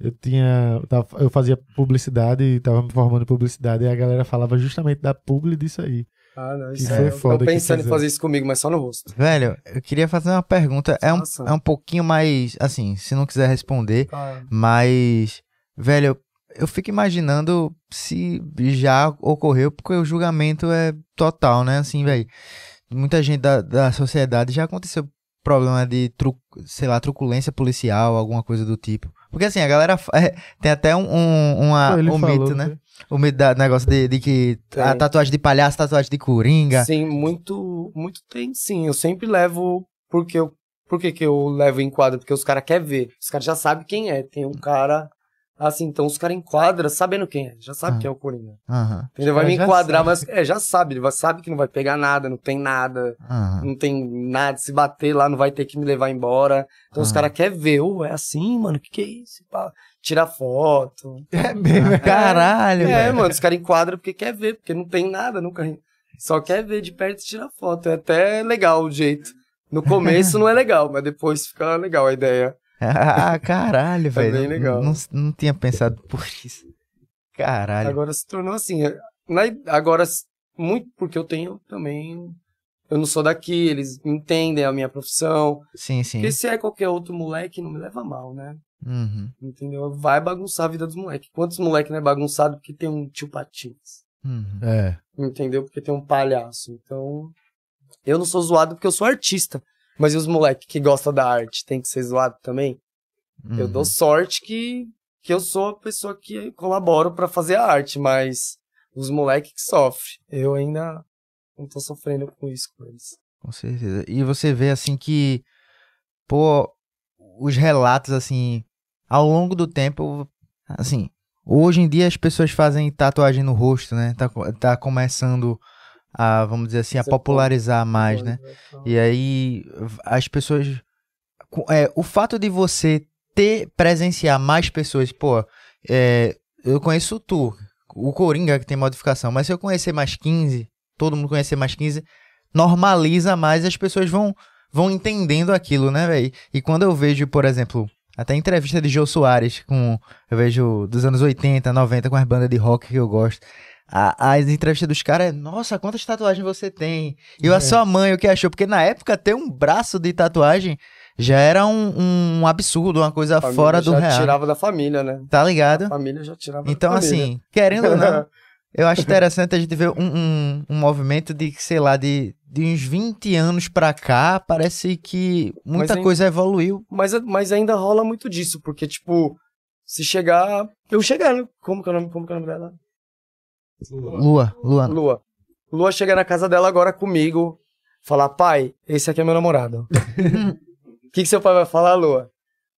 é. Eu tinha. Eu, tava- eu fazia publicidade e tava me formando em publicidade, e a galera falava justamente da publi disso aí. Ah, não, Que isso foi é, foda eu tô que pensando em fazer isso comigo, mas só no rosto. Velho, eu queria fazer uma pergunta. É um, Nossa. é um pouquinho mais. Assim, se não quiser responder, Tá. mas. Velho, eu, fico imaginando se já ocorreu, porque o julgamento é total, né? Assim, velho. Muita gente da, da sociedade já aconteceu problema de, tru, sei lá, truculência policial, alguma coisa do tipo. Porque assim, a galera. [laughs] é, tem até um, um, uma, Pô, um falou, mito, não né? O mito da negócio de, de que a Tem. tatuagem de palhaço, tatuagem de coringa. Sim, muito, muito tem, sim. Eu sempre levo, porque eu, por que que eu levo em quadro? Porque os caras querem ver. Os caras já sabem quem é. Tem um cara, assim, então os caras enquadram sabendo quem é. Já sabe Ah. quem é o Coringa. Aham, Entendeu? Vai me enquadrar, mas, é, já sabe. Ele sabe que não vai pegar nada, não tem nada. aham. Não tem nada, se bater lá não vai ter que me levar embora. Então os caras querem ver, ô, é assim, mano, que que é isso? Pá, Tirar foto. [laughs] É mesmo, é. Caralho, É, mano, os caras enquadram porque quer ver, porque não tem nada, nunca. Só quer ver de perto e tirar foto. É até legal o jeito. No começo não é legal, mas depois fica legal a ideia. Ah, caralho, É velho. bem legal. Não, não tinha pensado por isso. Caralho. Agora se tornou assim. é, na- agora, muito porque eu tenho também. Eu não sou daqui, eles entendem a minha profissão. sim, sim. Porque se é qualquer outro moleque, não me leva mal, né? Uhum, Entendeu? Vai bagunçar a vida dos moleques. Quantos moleques não é bagunçado porque tem um tio Patins? uhum. É. Entendeu? Porque tem um palhaço. Então, eu não sou zoado porque eu sou artista. Mas e os moleques que gostam da arte? Tem que ser zoado também? Eu uhum. dou sorte que, que eu sou a pessoa que colaboro pra fazer a arte, mas os moleques que sofrem. Eu ainda não tô sofrendo com isso com eles. Com certeza. E você vê assim que, pô, os relatos assim, ao longo do tempo, assim, hoje em dia as pessoas fazem tatuagem no rosto, né? Tá, tá começando a, vamos dizer assim, a Você popularizar mais, né? E aí as pessoas. É, o fato de você ter, presenciar mais pessoas, pô, é, eu conheço tu, o Coringa que tem modificação, mas se eu conhecer mais 15, todo mundo conhecer mais 15, normaliza mais, as pessoas vão, vão entendendo aquilo, né, velho? E quando eu vejo, por exemplo, até entrevista de Jô Soares, com, eu vejo dos anos 80, 90, com as bandas de rock que eu gosto. A- As entrevistas dos caras é, nossa, quantas tatuagens você tem? E a É. sua mãe, o que achou? Porque na época ter um braço de tatuagem já era um, um absurdo, uma coisa a família fora do já real. tirava da família, né? Tá A ligado? família já tirava Então, da família. assim, querendo ou não, [laughs] eu acho interessante a gente ver um, um, um movimento de, sei lá, de, de uns 20 anos pra cá, parece que muita Mas coisa evoluiu. Mas, mas ainda rola muito disso, porque, tipo, se chegar. Eu chegar, né? Como que é o nome, como que é o nome dela? Lua, Lua. Lua. Lua chega na casa dela agora comigo, falar, pai, esse aqui é meu namorado. O [laughs] que, que seu pai vai falar, Lua?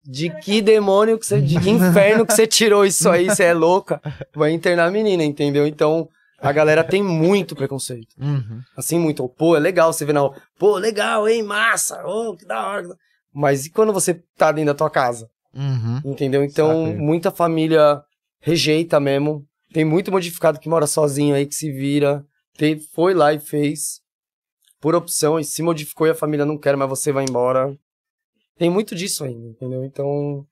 De que demônio que você. De que inferno que você tirou isso aí? Você é louca? Vai internar a menina, entendeu? Então, a galera tem muito preconceito. Uhum. Assim, muito. Pô, é legal você ver na rua. Pô, legal, hein? Massa. Ô, que da hora. Mas e quando você tá dentro da tua casa? Uhum. Entendeu? Então, muita família rejeita mesmo. Tem muito modificado que mora sozinho aí, que se vira. Tem, foi lá e fez. Por opção, e se modificou e a família não quer, mas você vai embora. Tem muito disso ainda, entendeu? Então,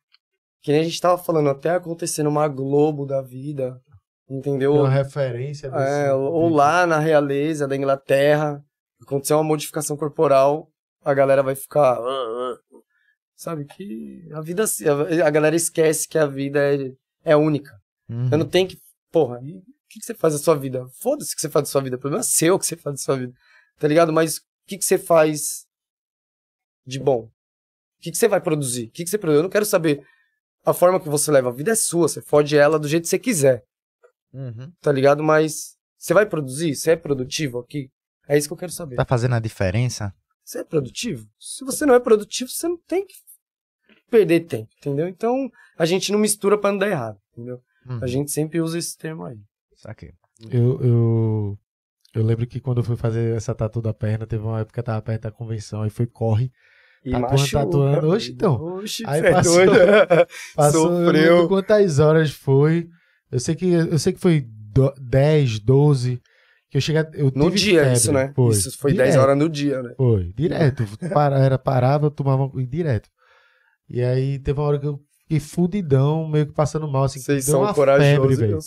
que nem a gente tava falando, até acontecer numa Globo da vida, entendeu? Uma referência desse É, ou lá na realeza da Inglaterra, aconteceu uma modificação corporal, a galera vai ficar. Sabe que a vida. A galera esquece que a vida é, é única. Uhum. Eu não tenho que. Porra, e o que, que você faz da sua vida? Foda-se o que você faz da sua vida. O problema é seu o que você faz da sua vida. Tá ligado? Mas o que, que você faz de bom? O que, que você vai produzir? O que, que você produz? Eu não quero saber a forma que você leva. A vida é sua. Você fode ela do jeito que você quiser Uhum. tá ligado? Mas você vai produzir? Você é produtivo aqui? É isso que eu quero saber. Tá fazendo a diferença? Você é produtivo? Se você não é produtivo, você não tem que perder tempo, entendeu? Então, a gente não mistura pra não dar errado, entendeu? Uhum. A gente sempre usa esse termo aí. Saquei. Eu, eu, eu lembro que quando eu fui fazer essa tatu da perna, teve uma época que eu tava perto da convenção, aí foi corre. E Tatuando, machuca. tatuando. Oxe, então. Oxe, Aí cê é passou-. [laughs] Passou, Sofreu. quantas horas foi. Eu sei que, eu sei que foi do- 10, 12. Que eu cheguei. Eu No tive dia, febre. isso, né? Foi. Isso foi 10 Direto. horas no dia, né? Foi, direto. Para, era, parava, eu tomava e direto. E aí teve uma hora que eu fiquei fudidão, meio que passando mal, assim. Vocês são corajosos, velho.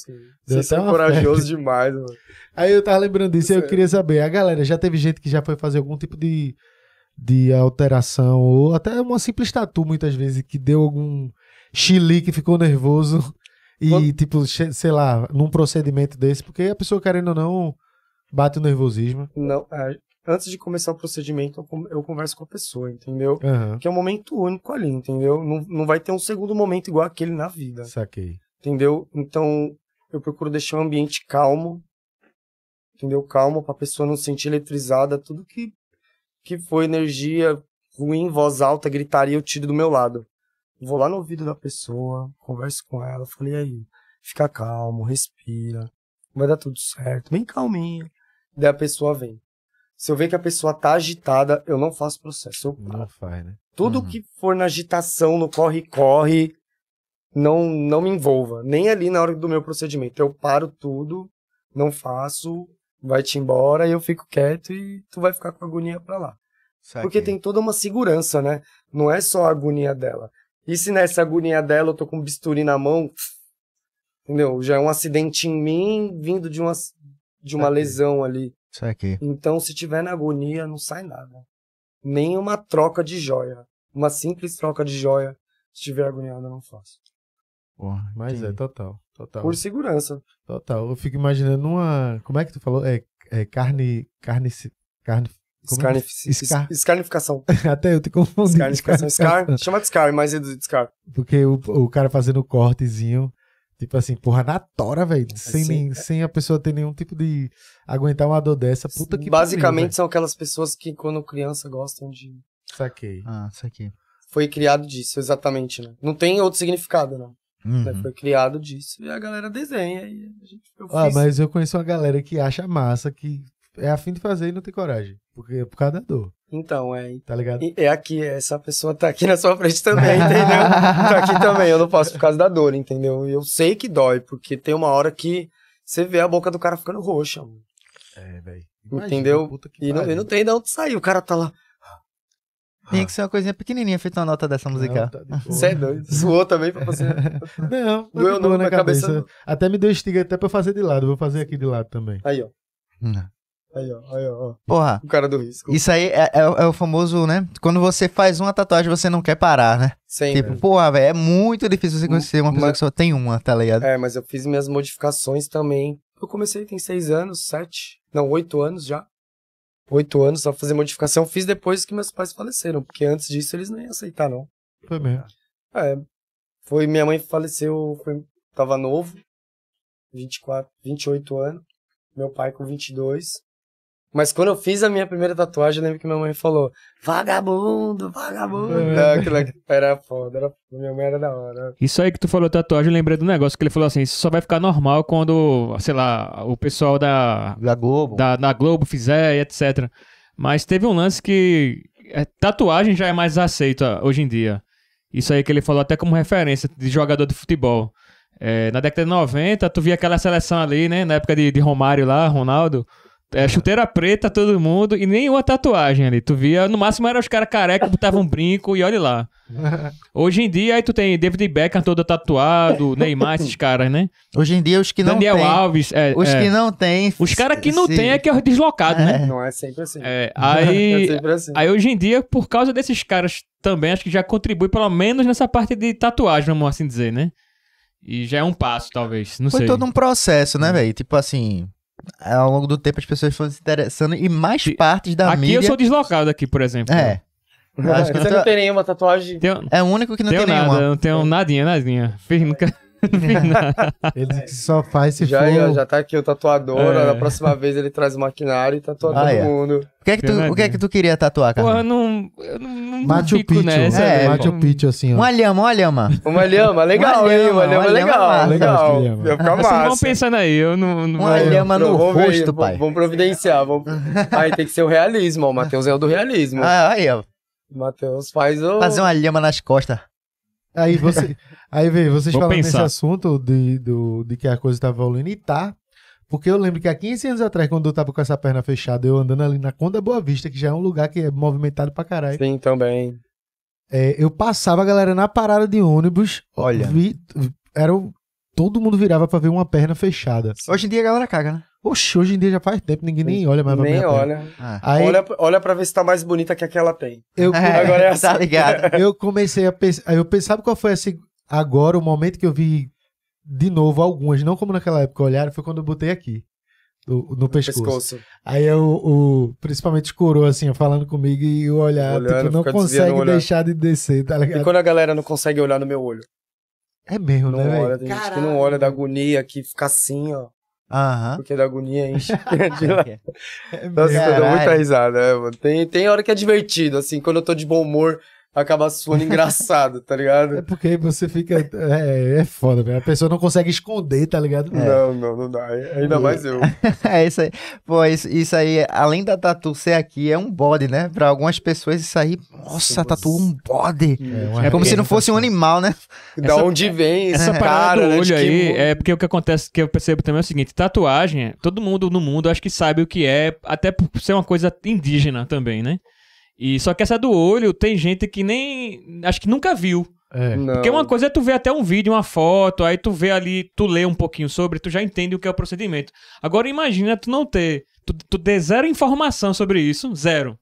Vocês são corajosos [laughs] demais, mano. Aí eu tava lembrando disso e eu queria saber, a galera, já teve gente que já foi fazer algum tipo de, de alteração, ou até uma simples tatu, muitas vezes, que deu algum chili que ficou nervoso [laughs] e, Quando- tipo, sei lá, num procedimento desse, porque a pessoa, querendo ou não, bate o nervosismo. Não, é, antes de começar o procedimento, eu, con- eu converso com a pessoa, entendeu? Aham, Que é um momento único ali, entendeu? Não, não vai ter um segundo momento igual aquele na vida, saquei. entendeu? Então, eu procuro deixar o ambiente calmo, entendeu? Calmo pra pessoa não se sentir eletrizada, tudo que, que for energia ruim, voz alta, gritaria, eu tiro do meu lado. Vou lá no ouvido da pessoa, converso com ela, falei, "E aí, fica calmo, respira, vai dar tudo certo, bem calminho. Daí a pessoa vem. Se eu ver que a pessoa tá agitada, eu não faço processo, eu. Não faz, né? Tudo Uhum. que for na agitação, no corre-corre, não, não me envolva. Nem ali na hora do meu procedimento. Eu paro tudo, não faço, vai-te embora e eu fico quieto e tu vai ficar com agonia pra lá. Porque tem toda uma segurança, né? Não é só a agonia dela. E se nessa agonia dela eu tô com um bisturi na mão, entendeu? Já é um acidente em mim vindo de uma, de uma Saquei. lesão ali. Isso aqui. Então, se tiver na agonia, não sai nada. Nem uma troca de joia. Uma simples troca de joia. Se tiver agoniado, eu não faço. Porra, Mas é, entendi. total, total. Por segurança. Total. Eu fico imaginando uma. Como é que tu falou? É, é carne. Carne. Carne. É? Escarnif- Escar- es- Escarnificação. [laughs] Até eu te confundi. Escarnificação. Scar, chama de Scar, mas é do Scar. Porque o, o cara fazendo o cortezinho, tipo assim, porra, na tora, velho. Sem, Assim, nem- sem a pessoa ter nenhum tipo de. aguentar uma dor dessa. Puta que Basicamente, pariu, são aquelas pessoas que, quando criança, gostam de. Saquei. Ah, isso aqui. Foi criado disso, exatamente, né? Não tem outro significado, não. né? Uhum. Foi criado disso. E a galera desenha. E a gente, eu Ah, fiz. mas eu conheço uma galera que acha massa, que é afim de fazer e não tem coragem. Porque é por causa da dor, Então, é. tá ligado? E É aqui, essa pessoa tá aqui na sua frente também, entendeu? [laughs] tá aqui também, eu não posso por causa da dor, entendeu? E eu sei que dói, porque tem uma hora que você vê a boca do cara ficando roxa, mano. É, velho. Entendeu? Puta que E não, e não tem de onde sair, o cara tá lá. Tinha que ser uma coisinha pequenininha, feita uma nota dessa musical. Não, tá. Você é doido. Zoou também pra você. [laughs] Não, Doeu não não na cabeça. cabeça. Até me deu estiga até pra eu fazer de lado. Vou fazer aqui de lado também. Aí, ó. Hum. Aí, ó. Aí, ó. ó. Porra, O cara do risco. isso aí é, é o- é o famoso, né? Quando você faz uma tatuagem, você não quer parar, né? Sempre. Tipo, porra, velho, é muito difícil você conhecer uma pessoa Mas- que só tem uma, tá ligado? É, mas eu fiz minhas modificações também. Eu comecei tem seis anos, sete. Não, oito anos já. Oito anos só fazer modificação. Fiz depois que meus pais faleceram, porque antes disso eles não iam aceitar, não. Foi mesmo. É, foi, minha mãe faleceu, foi, tava novo, 24, 28 anos, meu pai com 22. Mas quando eu fiz a minha primeira tatuagem, eu lembro que minha mãe falou, vagabundo, vagabundo. É. É, aquilo aqui era foda, era, minha mãe era da hora. Isso aí que tu falou tatuagem, eu lembrei do negócio que ele falou assim: isso só vai ficar normal quando, sei lá, o pessoal da, Da Globo. da, da Globo fizer e etc. Mas teve um lance que é, tatuagem já é mais aceita hoje em dia. Isso aí que ele falou até como referência de jogador de futebol. É, na década de 90, tu via aquela seleção ali, né? Na época de, de Romário lá, Ronaldo. É, chuteira preta, todo mundo, e nenhuma tatuagem ali. Tu via, no máximo era os caras careca, botavam um brinco e olha lá. [laughs] Hoje em dia, aí tu tem David Beckham todo tatuado, Neymar, esses [laughs] caras, né? Hoje em dia, os que não Daniel. Alves. É, Os é. que não tem. Os caras que não se- tem é que é o deslocado, né? Não é sempre assim. É, [laughs] É aí, sempre assim. aí hoje em dia, por causa desses caras também, acho que já contribui pelo menos nessa parte de tatuagem, vamos assim dizer, né? E já é um passo, talvez. Não Foi sei. todo um processo, né, velho? Tipo assim, ao longo do tempo as pessoas foram se interessando e mais E- partes da Aqui mídia. eu sou deslocado aqui, por exemplo. É. [laughs] Acho que Você não tem nenhuma tatuagem. Tenho, É o único que não tenho tem nada, nenhuma. não tenho nadinha, nadinha. Fiz nunca. [laughs] Ele só faz se já, for. já, tá aqui o tatuador, É. na próxima vez ele traz o maquinário e tatua Ah, todo é. mundo. O que é que tu, o que é que tu queria tatuar, cara? Porra, não. Eu não, não Machu fico Picchu. nessa. É. Machu Picchu, assim, ó. Uma lhama, uma lhama. Uma lhama, legal, Uma hein? lhama, Uma lhama legal, legal. Ia ficar Vocês vão pensando aí, eu não. não Uma lhama no rosto, pai. Vamos providenciar. Vamos... [laughs] Aí tem que ser o realismo, ó. O Matheus é o do realismo. Ah, aí, ó. O Matheus faz o. Fazer uma lhama nas costas. Aí você. [laughs] Aí, vê, vocês Vou falando pensar. nesse assunto de, do, de que a coisa tá evoluindo e tá. Porque eu lembro que há 15 anos atrás, quando eu tava com essa perna fechada, eu andando ali na Conda Boa Vista, que já é um lugar que é movimentado pra caralho. Sim, também. É, eu passava a galera na parada de ônibus. Olha. vi- era o- todo mundo virava pra ver uma perna fechada. Hoje em dia a galera caga, né? Oxe, hoje em dia já faz tempo, ninguém nem olha mais pra Nem olha. Ah. Aí olha. Olha pra ver se tá mais bonita que a que ela tem. eu, Agora é [laughs] tá assim. ligado? [laughs] eu comecei a pensar. Eu pensava qual foi esse. Agora, o momento que eu vi de novo algumas, não como naquela época olharam, foi quando eu botei aqui. No, no pescoço. Pescoço. Aí eu, o, principalmente o coroa, assim, falando comigo e o olhar, Olhando, tipo, não consegue deixar de descer, tá E ligado? quando a galera não consegue olhar no meu olho? É mesmo, Não né, olha, tem gente que não olha da agonia, que fica assim, ó. Aham. Porque da agonia enche. [laughs] [laughs] de lá. É Nossa, eu dou muita risada, né, mano? Tem, tem hora que é divertido, assim, quando eu tô de bom humor, acaba suando engraçado, tá É ligado? porque você fica. É, é foda, velho. A pessoa não consegue esconder, tá ligado? Não, não, não dá. Ainda mais eu. [laughs] É isso aí. Pô, isso, isso aí, além da tatu ser aqui, é um bode, né? Pra algumas pessoas isso aí, nossa, tatu é um bode. É, uma É como se não fosse um animal, né? Da Essa- onde vem Essa cara, parada do né, olho que aí mundo- é porque o que acontece, que eu percebo também é o seguinte: tatuagem, todo mundo no mundo acho que sabe o que é, até por ser uma coisa indígena também, né? E só que essa do olho tem gente que nem. Acho que nunca viu. É. Não. Porque uma coisa é tu ver até um vídeo, uma foto, aí tu vê ali, tu lê um pouquinho sobre, tu já entende o que é o procedimento. Agora imagina tu não ter, tu, tu ter zero informação sobre isso, zero.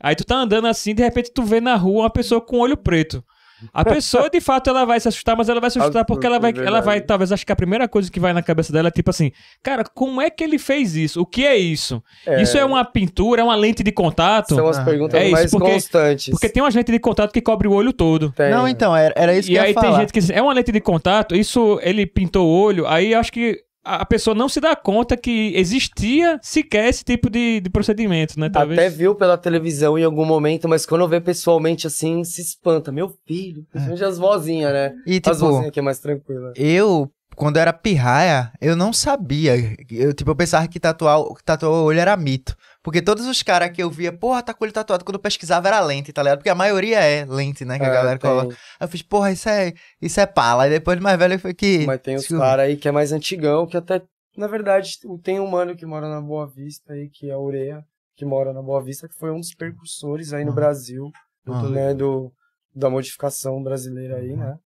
Aí tu tá andando assim, de repente tu vê na rua uma pessoa com olho preto. A pessoa, de fato, ela vai se assustar, mas ela vai se assustar porque ela vai, é ela vai, talvez, acho que a primeira coisa que vai na cabeça dela é tipo assim, cara, como é que ele fez isso? O que é isso? Isso é uma pintura, é uma lente de contato? São as Ah, perguntas é isso, mais porque- constantes. Porque tem umas lentes de contato que cobre o olho todo. Tem. Não, então, era, era isso que E eu aí ia tem falar. gente que diz, é uma lente de contato, isso ele pintou o olho, aí eu acho que a pessoa não se dá conta que existia sequer esse tipo de, de procedimento, né? Talvez. Até viu pela televisão em algum momento, mas quando vê pessoalmente assim, se espanta. Meu filho, principalmente as vozinhas, né? E as tipo, vozinhas que é mais tranquila. eu, quando era pirraia, eu não sabia. Eu, tipo, eu pensava que tatuar, tatuar o olho era mito. Porque todos os caras que eu via, porra, tá com o olho tatuado, quando eu pesquisava era lente, tá ligado? Porque a maioria é lente, né? Que a É, galera tem. coloca. Aí eu fiz, porra, isso é, isso é pala. E depois de mais velho foi que. Mas tem os caras aí que é mais antigão, que até, na verdade, tem um mano que mora na Boa Vista aí, que é a Ureia, que mora na Boa Vista, que foi um dos precursores aí no Ah. Brasil, Ah. né, do, da modificação brasileira aí, né?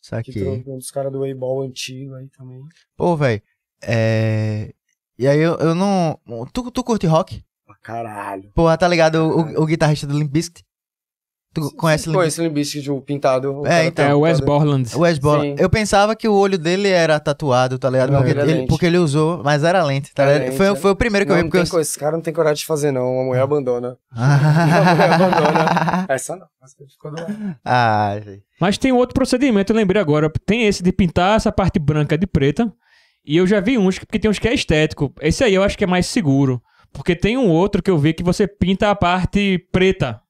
Isso Que trouxe um dos caras do Weiball antigo aí também. Pô, velho. É. E aí eu, eu não. Tu, tu curte rock? Pra caralho. Porra, tá ligado? O, o, o guitarrista do Limp Bizkit? Tu conhece o Limp Conheço o pintado. o É, então. É o Wes. Borland. O Wes Borland. Sim. Eu pensava que o olho dele era tatuado, tá ligado? Não, Porque ele é porque ele usou, mas era lente, tá É ligado? foi, é. foi o primeiro que Não, eu vi, não porque tem eu... Esse cara não tem coragem de fazer, não. A mulher abandona. [laughs] mulher abandona. Essa não. Essa ficou do lado. ah, gente. Mas tem outro procedimento, eu lembrei agora. Tem esse de pintar essa parte branca de preta. E eu já vi uns, que- porque tem uns que é estético. Esse aí eu acho que é mais seguro. Porque tem um outro que eu vi que você pinta a parte preta.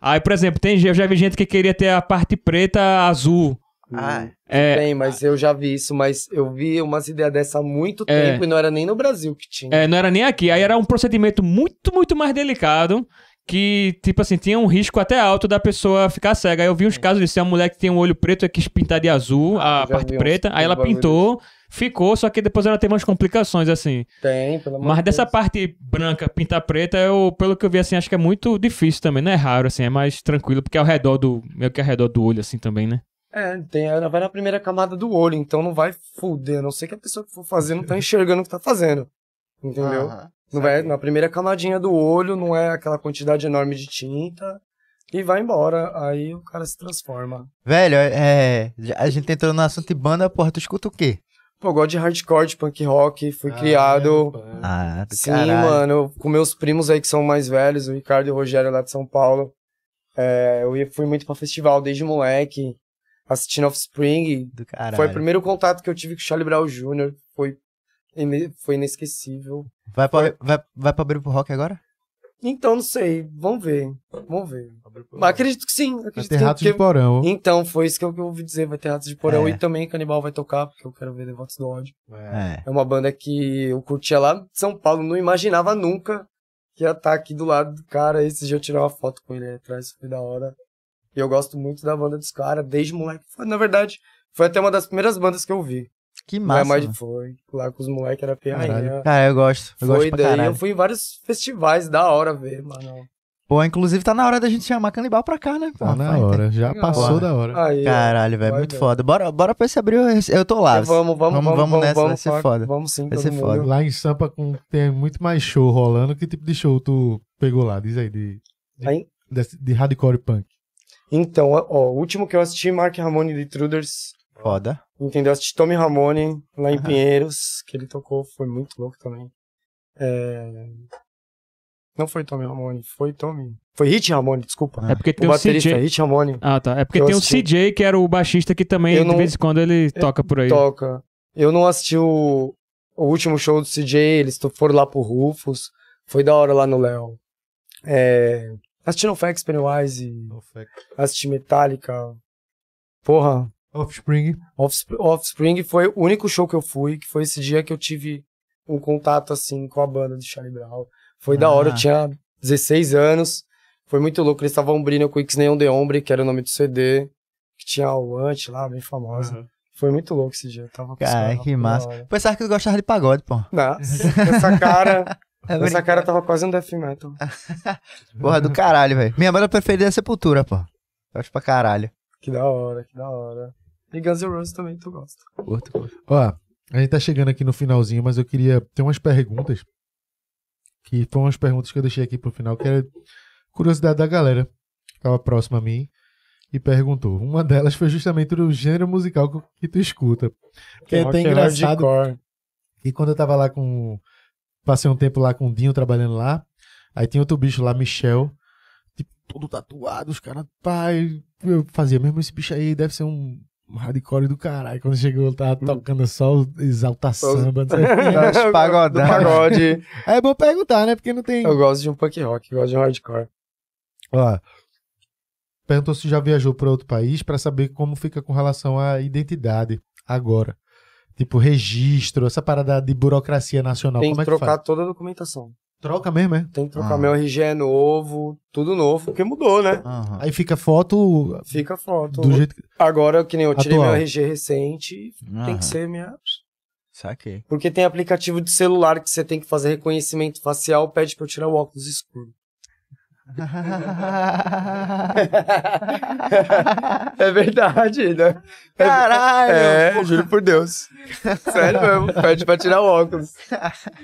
Aí, por exemplo, tem, eu já vi gente que queria ter a parte preta azul. Ah, É, Tem, mas eu já vi isso, mas eu vi umas ideias dessa há muito É. tempo e não era nem no Brasil que tinha. É, não era nem aqui. Aí era um procedimento muito, muito mais delicado. Que, tipo assim, tinha um risco até alto da pessoa ficar cega. Aí eu vi uns casos disso. Uma mulher que tem um olho preto e quis pintar de azul a já parte preta. Aí ela pintou, ficou, só que depois ela teve umas complicações, assim. Tem, pelo amor Mas de dessa Deus. parte branca, pintar preta, eu, pelo que eu vi, assim, acho que é muito difícil também. Não é raro, assim, é mais tranquilo, porque é ao redor do. meio que ao redor do olho, assim, também, né? É, tem, ela vai na primeira camada do olho, então não vai fuder. A não ser que a pessoa que for fazer não tá [laughs] enxergando o que tá fazendo. Entendeu? Não vai na primeira camadinha do olho, não é aquela quantidade enorme de tinta. E vai embora. Aí o cara se transforma. Velho, é... A gente entrou no assunto de banda, porra, tu escuta o quê? Pô, eu gosto de hardcore, de punk rock, fui criado. Ah, do Sim, caralho. mano, com meus primos aí que são mais velhos, o Ricardo e o Rogério lá de São Paulo. É, eu fui muito pra festival desde moleque, assistindo Offspring. Do caralho. Foi o primeiro contato que eu tive com o Charlie Brown Jr. Foi, foi inesquecível. Vai pra, vai, vai pra abrir pro rock agora? Então, não sei, vamos ver, vamos ver. Mas acredito que sim, Vai acredito ter que, ratos que- de porão. Então, foi isso que eu, que eu ouvi dizer, vai ter Ratos de Porão É. e também Canibal vai tocar, porque eu quero ver Devotos do Ódio. É. É uma banda que eu curtia lá de São Paulo, não imaginava nunca que ia estar aqui do lado do cara. Esse dia eu tirei uma foto com ele aí atrás, foi da hora. E eu gosto muito da banda dos caras, desde moleque. Foi, na verdade, foi até uma das primeiras bandas que eu vi. Que Não massa. é mais mano. de foi. Lá com os moleques era piranha. Cara, eu gosto. Eu Foi gosto pra daí, caralho. eu fui em vários festivais, da hora ver, mano. Pô, inclusive tá na hora da gente chamar canibal pra cá, né? Pô, Tá na Vai, hora, já Legal. passou da hora. Aí. Caralho, velho, Vai muito ver. foda. Bora, bora pra esse abril, eu tô lá. Vamos, vamos, vamos, vamos, nessa, vai vamos, ser vamos, foda. Vamos sim, Vai ser mundo. foda. Lá em Sampa com- tem muito mais show rolando. Que tipo de show tu pegou lá? Diz aí, de, Aí, de, de hardcore punk. então, ó, o último que eu assisti, Mark Ramone de Intruders, Foda. entendeu? Assisti Tommy Ramone lá em Aham. Pinheiros, que ele tocou, foi muito louco também. É... Não foi Tommy Ramone, foi Tommy. Foi Hit Ramone, desculpa. É porque O tem o, baterista, CJ. Hit Ramone, Ah, tá. É porque Eu tem o assisti. CJ, que era o baixista que também, Eu de não- vez em quando, ele toca por aí. toca. Eu não assisti o, o último show do CJ, eles to- foram lá pro Rufus, foi da hora lá no Léo. É... Assisti No Facts, Pennywise, assisti Metallica. Porra, Offspring. Offsp- Offspring foi o único show que eu fui, que foi esse dia que eu tive um contato assim com a banda de Charlie Brown. Foi da hora, eu Ah. tinha 16 anos. Foi muito louco, eles estavam abrindo com X Neon The Hombre, que era o nome do CD, que tinha o Ant lá, bem famosa. Foi muito louco esse dia, eu tava com Cara, que massa. Pensava que tu gostava de pagode, pô. Nossa, [laughs] essa cara, É essa cara tava quase um death metal. [laughs] Porra, do caralho, velho. Minha banda preferida é Sepultura, pô. Gosto pra caralho. Que da hora, que da hora. E Guns N' Roses também tu gosta. Curto, curto. Ó, a gente tá chegando aqui no finalzinho, mas eu queria ter umas perguntas. Que foram umas perguntas que eu deixei aqui pro final, que era curiosidade da galera. que Tava próxima a mim e perguntou. Uma delas foi justamente do gênero musical que, tu escuta. Que é até engraçado. E quando eu tava lá com. Passei um tempo lá com o Dinho trabalhando lá. Aí tinha outro bicho lá, Michel. Tipo, todo tatuado, os caras. Pai. Eu fazia mesmo esse bicho aí, deve ser um hardcore do caralho. Quando chegou, eu tava tocando só o exalta samba. [laughs] não sei o pagode. É bom perguntar, né? Porque não tem. Eu gosto de um punk rock, eu gosto de um hardcore. Ó. Perguntou se já viajou para outro país pra saber como fica com relação à identidade agora. Tipo, registro, essa parada de burocracia nacional. Tem como que é que trocar faz? toda a documentação. Troca mesmo, é? Tem que trocar Ah. meu RG é novo, tudo novo, porque mudou, né? Aham. Aí fica foto Fica foto. do jeito que. Agora, que nem eu tirei Atual. meu RG recente, tem Aham. que ser minha. Saquei. Porque tem aplicativo de celular que você tem que fazer reconhecimento facial, pede pra eu tirar o óculos escuro. [laughs] [laughs] é verdade, né? Caralho! É, juro por Deus. Sério mesmo, pede pra tirar o óculos.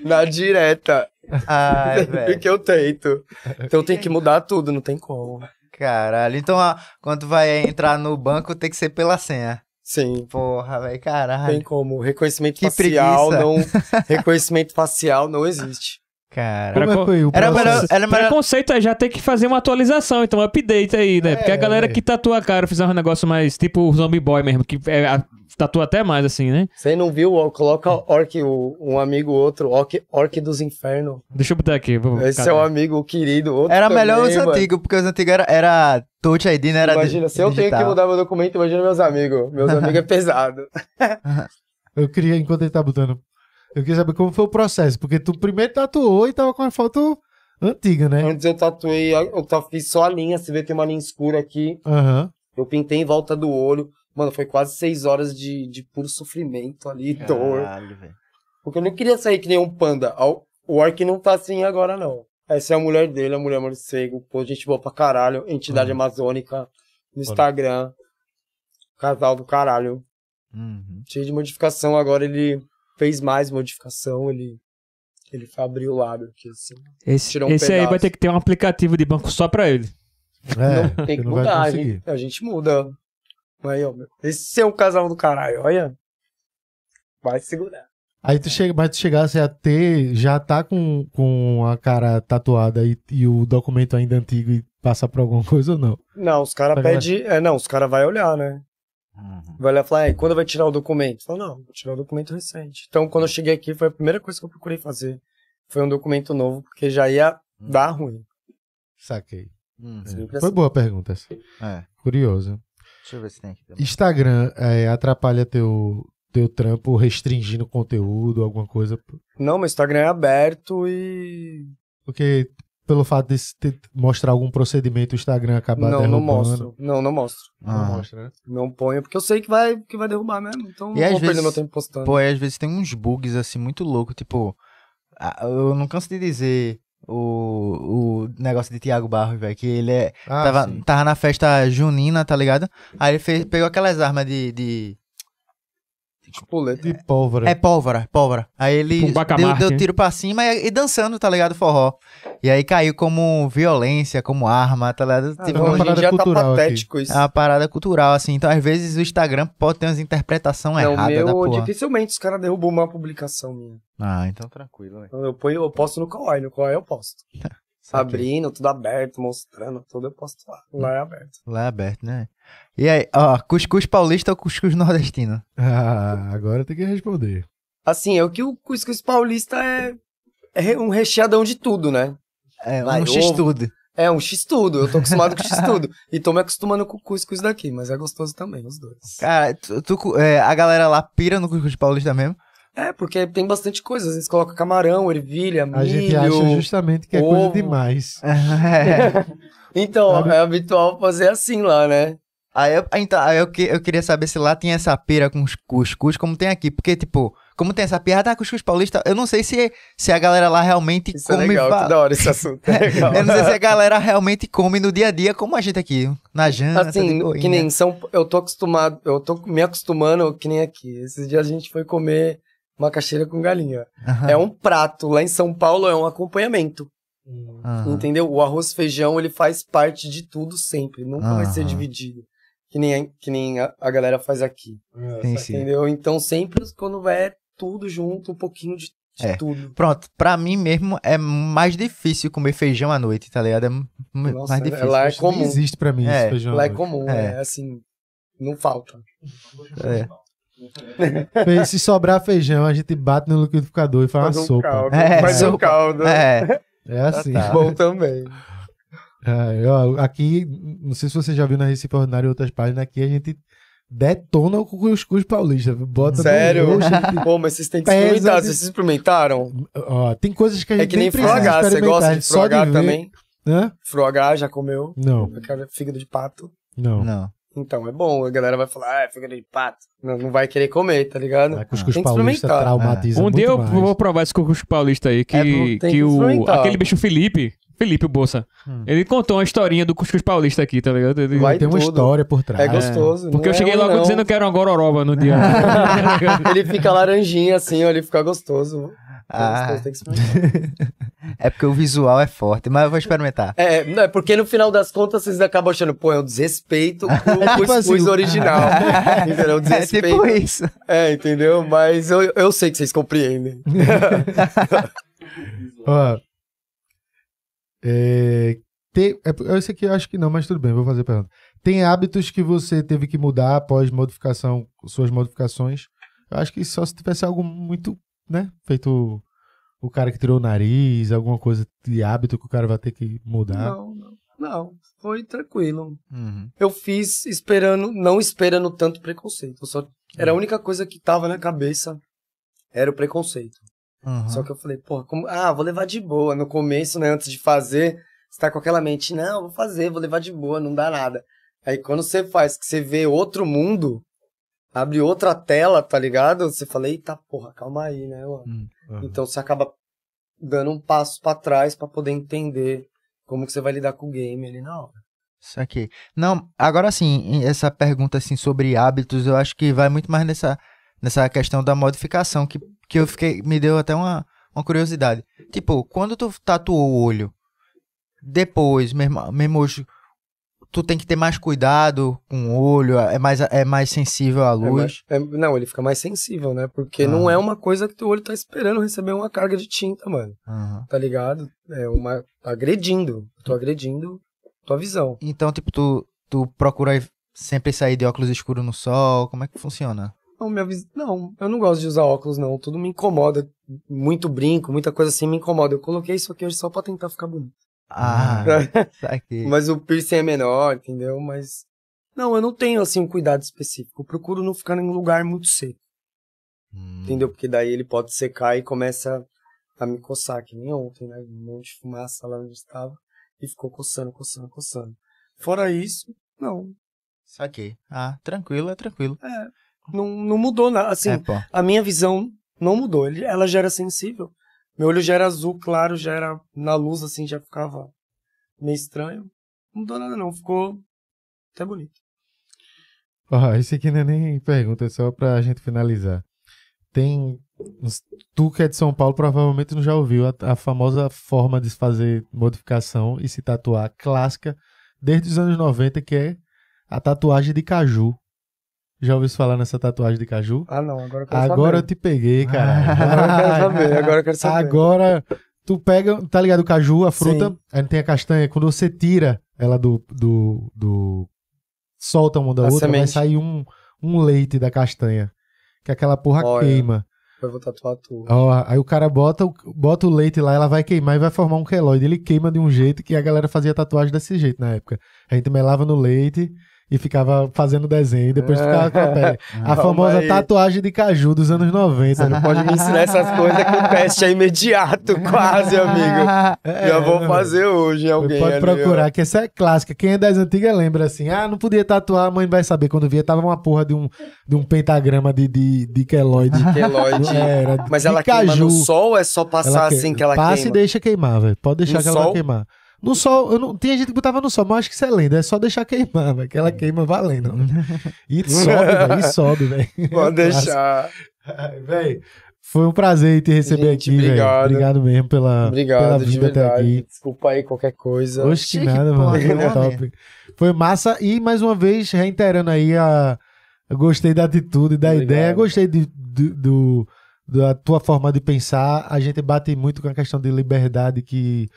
Na direta. Ai, velho. Porque eu tento. Então tem que mudar tudo, não tem como. Caralho. Então, ó, quando vai entrar no banco, tem que ser pela senha. Sim, Porra, velho, tem caralho. como. Reconhecimento Que facial preguiça. não. [laughs] Reconhecimento facial não existe. Cara. Como é que foi o Era melhor, era melhor. Preconceito é já ter que fazer uma atualização, então um update aí, né? Porque a É, galera é. que tatua a cara fizer um negócio mais tipo o Zombie Boy mesmo, que é, a- tatua até mais assim, né? Você não viu? Coloca Orc, um amigo outro, Orc, Orc dos Infernos. Deixa eu botar aqui. Vou, Esse cadê? é um amigo querido. Outro Era melhor também, os mano. antigos, porque os antigos era, era Touch ID, não era Imagina, se eu tenho que digital. mudar meu documento, imagina meus amigos. Meus [laughs] amigos é pesado. [laughs] Eu queria, enquanto ele tá botando. Eu queria saber como foi o processo. Porque tu primeiro tatuou e tava com a foto antiga, né? Antes eu tatuei, eu fiz só a linha, você vê que tem uma linha escura aqui. Aham. Eu pintei em volta do olho. Mano, foi quase seis horas de, de puro sofrimento ali, dor. Caralho, velho. Porque eu não queria sair que nem um panda. O Orc não tá assim agora, não. Essa é a mulher dele, a mulher morcego. Pô, gente boa pra caralho. Entidade Uhum. amazônica. No Instagram. Casal do caralho. Uhum. Cheio de modificação. Agora ele fez mais modificação. Ele, ele abriu o lábio aqui, assim. Esse, tirou um esse aí vai ter que ter um aplicativo de banco só pra ele. É, Tem que não mudar, a conseguir. gente, a gente muda. Aí, ó. Esse é um casal do caralho, olha. Vai segurar. Aí tu chega, mas tu chegasse a ter, já tá com, com a cara tatuada e, e o documento ainda antigo e passa por alguma coisa ou não? Não, os caras Tá pedem. É, não, os caras vão olhar, né? Uhum. Vai olhar e falar, "Ei, quando vai tirar o documento? Fala, não, vou tirar o documento recente. Então, quando eu cheguei aqui, foi a primeira coisa que eu procurei fazer. Foi um documento novo, porque já ia dar ruim. Saquei. Uhum. É. Foi boa a pergunta essa. É. Curioso. Deixa eu ver se tem aqui também. Instagram é, atrapalha teu, teu trampo restringindo conteúdo, alguma coisa? Não, meu Instagram é aberto e. Porque pelo fato de se ter- mostrar algum procedimento o Instagram acabar Não, derrubando? não mostro. Não, não mostro. Não Ah. mostra, né? Não ponho, porque eu sei que vai, que vai derrubar mesmo. Então E não às vou perder vezes- meu tempo postando. Pô, e às vezes tem uns bugs assim muito loucos, tipo. Eu não canso de dizer o, o negócio de Thiago Barros, velho, que ele é. Ah, tava, sim. tava na festa junina, tá ligado? Aí ele fez, pegou aquelas armas de. de Chupuleta. De pólvora. é pólvora, pólvora. Aí ele Tipo um deu, deu né? tiro pra cima e, e dançando, tá ligado? Forró. E aí caiu como violência, como arma, tá ligado? Ah, Tipo, é uma Hoje em parada dia tá cultural aqui. patético isso. é uma parada cultural, assim. Então, às vezes, o Instagram pode ter umas interpretações não, erradas da meu, porra. dificilmente os caras derrubam uma publicação minha. Ah, então tranquilo, velho. Eu, ponho, eu posto no Kawaii, no Kawaii eu posto. [laughs] Abrindo, tudo aberto, mostrando, tudo eu posto lá. Lá é aberto. Lá é aberto, né? E aí, ó, cuscuz paulista ou cuscuz [laughs] nordestino? Ah, agora tem que responder. Assim, é o que o cuscuz paulista é, é um recheadão de tudo, né? É, um x ovo. tudo. É um x-tudo, eu tô acostumado com x-tudo. [laughs] E tô me acostumando com o cuscuz daqui, mas é gostoso também, os dois. Cara, tu, tu- é, a galera lá pira no cuscuz paulista mesmo? É, porque tem bastante coisa. Às vezes coloca camarão, ervilha, milho. A gente acha justamente que é coisa ovo. demais. [laughs] É. Então, Sabe? é habitual fazer assim lá, né? Aí, eu, então, aí eu, que- eu queria saber se lá tem essa pira com os cuscuz, como tem aqui. Porque, tipo, como tem essa pira, ah, tá, cuscuz paulista, eu não sei se, se a galera lá realmente Isso é come... legal, fa- que da hora esse assunto. É [laughs] legal. eu não sei se a galera realmente come no dia a dia, como a gente aqui, na janta, Assim, que nem São eu tô acostumado, eu tô me acostumando que nem aqui. Esses dias a gente foi comer macaxeira com galinha. Aham, É um prato, lá em São Paulo é um acompanhamento, aham. entendeu? O arroz feijão, ele faz parte de tudo sempre, nunca vai ser dividido. Que nem, que nem a, a galera faz aqui, Sim, sim. entendeu? Então sempre quando vai é tudo junto, um pouquinho de, de É. tudo. Pronto, pra mim mesmo é mais difícil comer feijão à noite, tá ligado? É Nossa, mais é- difícil. lá é comum. existe pra mim É, esse feijão. Lá é comum, É. é assim, não falta. É. Se sobrar feijão, a gente bate no liquidificador e faz, Faz uma um sopa. caldo, É, faz um caldo. É, É assim. tá. Bom também. É, ó, aqui, não sei se você já viu na Recife Ordinário e outras páginas, aqui a gente detona o cuscuz paulista. Bota Sério? gente- Pô, mas vocês têm que experimentar. de- Vocês experimentaram? ó, tem coisas que a gente É que nem precisa frogá. Você gosta de ver. também? Hã? Frogá, já comeu? Não, Aquela fígado de pato. não. não. Então, é bom. A galera vai falar, ah, é fígado de pato. Não, não vai querer comer, tá ligado? A cuscuz Tem que paulista experimentar. traumatiza Um muito dia eu mais. vou provar esse cuscuz paulista aí, que, É, tem que, que o, aquele bicho Felipe, Felipe Bolsa, Hum. ele contou uma historinha do cuscuz paulista aqui, tá ligado? Ele- Vai Tem uma tudo. história por trás. É gostoso. Porque não eu é cheguei ruim, logo não. dizendo que era uma gororoba no dia. [laughs] [laughs] Ele fica laranjinha assim, ó, ele fica gostoso. É Ah, [laughs] é porque o visual é forte, mas eu vou experimentar. É, não, é porque no final das contas vocês acabam achando, pô, é um desrespeito com [laughs] o tipo cuscuz assim, original. [laughs] entendeu? Um É desrespeito. tipo isso. É, entendeu? Mas eu, eu sei que vocês compreendem. Ó, é, tem, é, esse aqui eu acho que não, mas tudo bem, vou fazer a pergunta. Tem hábitos que você teve que mudar após modificação, suas modificações? Eu acho que só se tivesse algo muito, né? Feito o, o cara que tirou o nariz, alguma coisa de hábito que o cara vai ter que mudar. Não, não. Não, foi tranquilo. Uhum. Eu fiz esperando, não esperando tanto preconceito. Só, era a única coisa que tava na cabeça, era o preconceito. Uhum. Só que eu falei, porra, como, ah, vou levar de boa. No começo, né, antes de fazer, você tá com aquela mente, não, vou fazer, vou levar de boa, não dá nada. Aí quando você faz, que você vê outro mundo, abre outra tela, tá ligado? Você fala, eita porra, calma aí, né, mano? Aham. Então você acaba dando um passo pra trás pra poder entender como que você vai lidar com o game ali na hora. Isso aqui. Não, agora sim, essa pergunta assim sobre hábitos, eu acho que vai muito mais nessa, nessa questão da modificação, que, que eu fiquei, me deu até uma, uma curiosidade. Tipo, quando tu tatuou o olho, depois, mesmo, mesmo hoje, tu tem que ter mais cuidado com o olho, é mais, é mais sensível à É luz. mais- é- não, ele fica mais sensível, né? Porque Ah. não é uma coisa que teu olho tá esperando receber uma carga de tinta, mano. Aham. Tá ligado? É uma. tá agredindo. Tô agredindo tua visão. Então, tipo, tu, tu procura sempre sair de óculos escuros no sol, como é que funciona? Não, minha vis... não, eu não gosto de usar óculos, não. Tudo me incomoda. Muito brinco, muita coisa assim me incomoda. Eu coloquei isso aqui hoje só pra tentar ficar bonito. Ah, saquei. [laughs] Mas o piercing é menor, entendeu? Mas. Não, eu não tenho assim um cuidado específico. Eu procuro não ficar em um lugar muito seco. Hum. Entendeu? Porque daí ele pode secar e começa a me coçar, que nem ontem, né? Um monte de fumaça lá onde estava. E ficou coçando, coçando, coçando. Fora isso, não. Saquei. Ah, tranquilo, é tranquilo. É, não, não mudou nada. Assim, é, a minha visão não mudou. Ela já era sensível. Meu olho já era azul claro, já era na luz, assim, já ficava meio estranho. Não mudou nada, não. Ficou até bonito. Ó, esse aqui não é nem pergunta, é só pra gente finalizar. Tem. Tu que é de São Paulo, provavelmente não já ouviu a, a famosa forma de fazer modificação e se tatuar clássica desde os anos 90, que é a tatuagem de caju. Já ouviu falar nessa tatuagem de caju? Ah, não, agora eu quero Agora eu saber. te peguei, cara. [laughs] Agora eu quero saber, agora eu quero saber. Agora, tu pega, tá ligado? O caju, a fruta, Sim. aí tem a castanha. Quando você tira ela do. do, do solta uma da A outra, vai semente. sair um, um leite da castanha. Que aquela porra Olha. queima. Eu vou tatuar tudo. Ó, aí o cara bota, o- bota o leite lá, ela vai queimar e vai formar um queloide. Ele queima de um jeito que a galera fazia tatuagem desse jeito na época. A gente melava no leite e ficava fazendo desenho, e depois ficava com a pele. [laughs] A famosa aí. tatuagem de caju dos anos 90. Você não pode me ensinar essas coisas que o teste é imediato, [laughs] quase, amigo. É, Já vou fazer hoje alguém Pode ali, ó. procurar, que essa é clássica. Quem é das antigas lembra assim: ah, não podia tatuar, a mãe vai saber. Quando via, tava uma porra de um, de um pentagrama de, de, de queloide. Queloide. [laughs] Era Mas de ela queima caju. no sol ou é só passar que- assim que ela Passa queima? e deixa queimar, velho. Pode deixar No que ela vai queimar. No sol, eu não, tinha gente que botava no sol, mas acho que isso é lenda. É só deixar queimar, velho. Que ela queima valendo. [laughs] E sobe, velho. E sobe, velho. Pode [laughs] deixar. Velho, foi um prazer te receber Gente, aqui, velho. obrigado. Obrigado mesmo pela, pela Obrigado, de vinda até aqui. Desculpa aí qualquer coisa. Oxe, que nada, mano. Foi homem. top. Foi massa e, mais uma vez, reiterando aí a... Eu gostei da atitude, da Obrigado. ideia. Gostei de, do, do- da tua forma de pensar. A gente bate muito com a questão de liberdade que,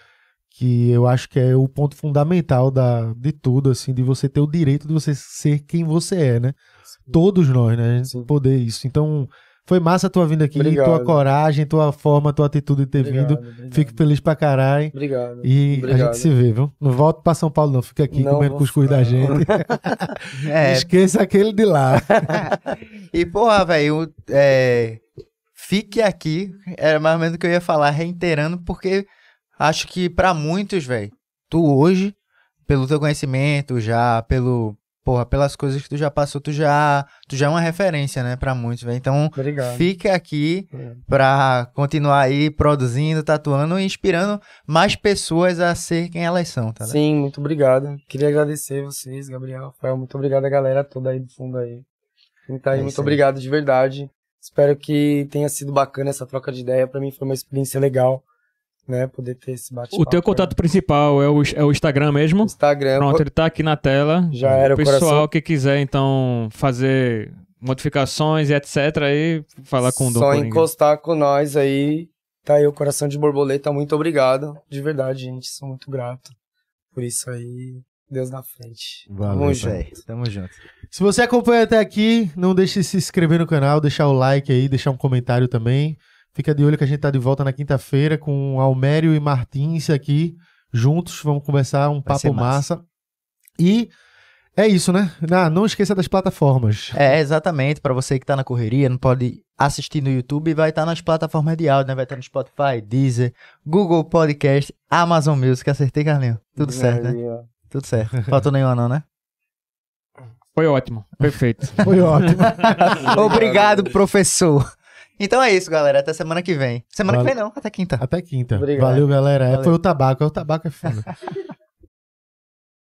que eu acho que é o ponto fundamental da, de tudo, assim, de você ter o direito de você ser quem você é, né? Todos nós, né? A gente Sim. poder isso. Então, foi massa a tua vinda aqui, Obrigado. tua coragem, tua forma, tua atitude de ter Obrigado, vindo. obrigado. Fico feliz pra caralho. Obrigado. E a gente se vê, viu? Não volto pra São Paulo, não. Fica aqui Não comendo cuscuz da ficar. gente. [laughs] [laughs] É, Esqueça aquele de lá. [laughs] E, porra, velho, é, fique aqui, era mais ou menos o que eu ia falar, reiterando, porque acho que pra muitos, velho, tu hoje, pelo teu conhecimento já, pelo, porra, pelas coisas que tu já passou, tu já, tu já é uma referência, né, pra muitos, velho. Então, Obrigado. fique aqui É. pra continuar aí produzindo, tatuando e inspirando mais pessoas a ser quem elas são, tá? Sim, muito obrigado. Queria agradecer vocês, Gabriel, Rafael. Muito obrigado a galera toda aí do fundo aí. Quem tá aí, É muito aí. obrigado de verdade. Espero que tenha sido bacana essa troca de ideia. Pra mim foi uma experiência legal, né? Poder ter esse bate-papo. O teu contato principal é o, é o Instagram mesmo? Instagram. Pronto, ele tá aqui na tela. Já era o pessoal coração. que quiser, então, fazer modificações e etc. aí, falar com o Dom Só Coringa. encostar com nós aí. Tá aí o coração de borboleta. Muito obrigado. De verdade, gente. Sou muito grato por isso aí. Deus na frente. Valeu, Tamo junto. Tamo junto. Se você acompanha até aqui, não deixe de se inscrever no canal, deixar o like aí, deixar um comentário também. Fica de olho que a gente tá de volta na quinta-feira com Almério e Martins aqui, juntos. Vamos conversar um Vai papo massa. massa. E é isso, né? Ah, não esqueça das plataformas. É, exatamente. Pra você que tá na correria, não pode assistir no YouTube, vai estar nas plataformas de áudio, né? Vai estar no Spotify, Deezer, Google Podcast, Amazon Music. Acertei, Carlinhos? Tudo certo, né? Tudo certo. Faltou nenhuma não, né? Foi ótimo, perfeito. Foi ótimo. [laughs] Obrigado, professor. Então é isso, galera. Até semana que vem. Semana que vem não, até quinta. Até quinta. Obrigado. Valeu, galera. É, Valeu. Foi o tabaco. É o tabaco é foda. [laughs]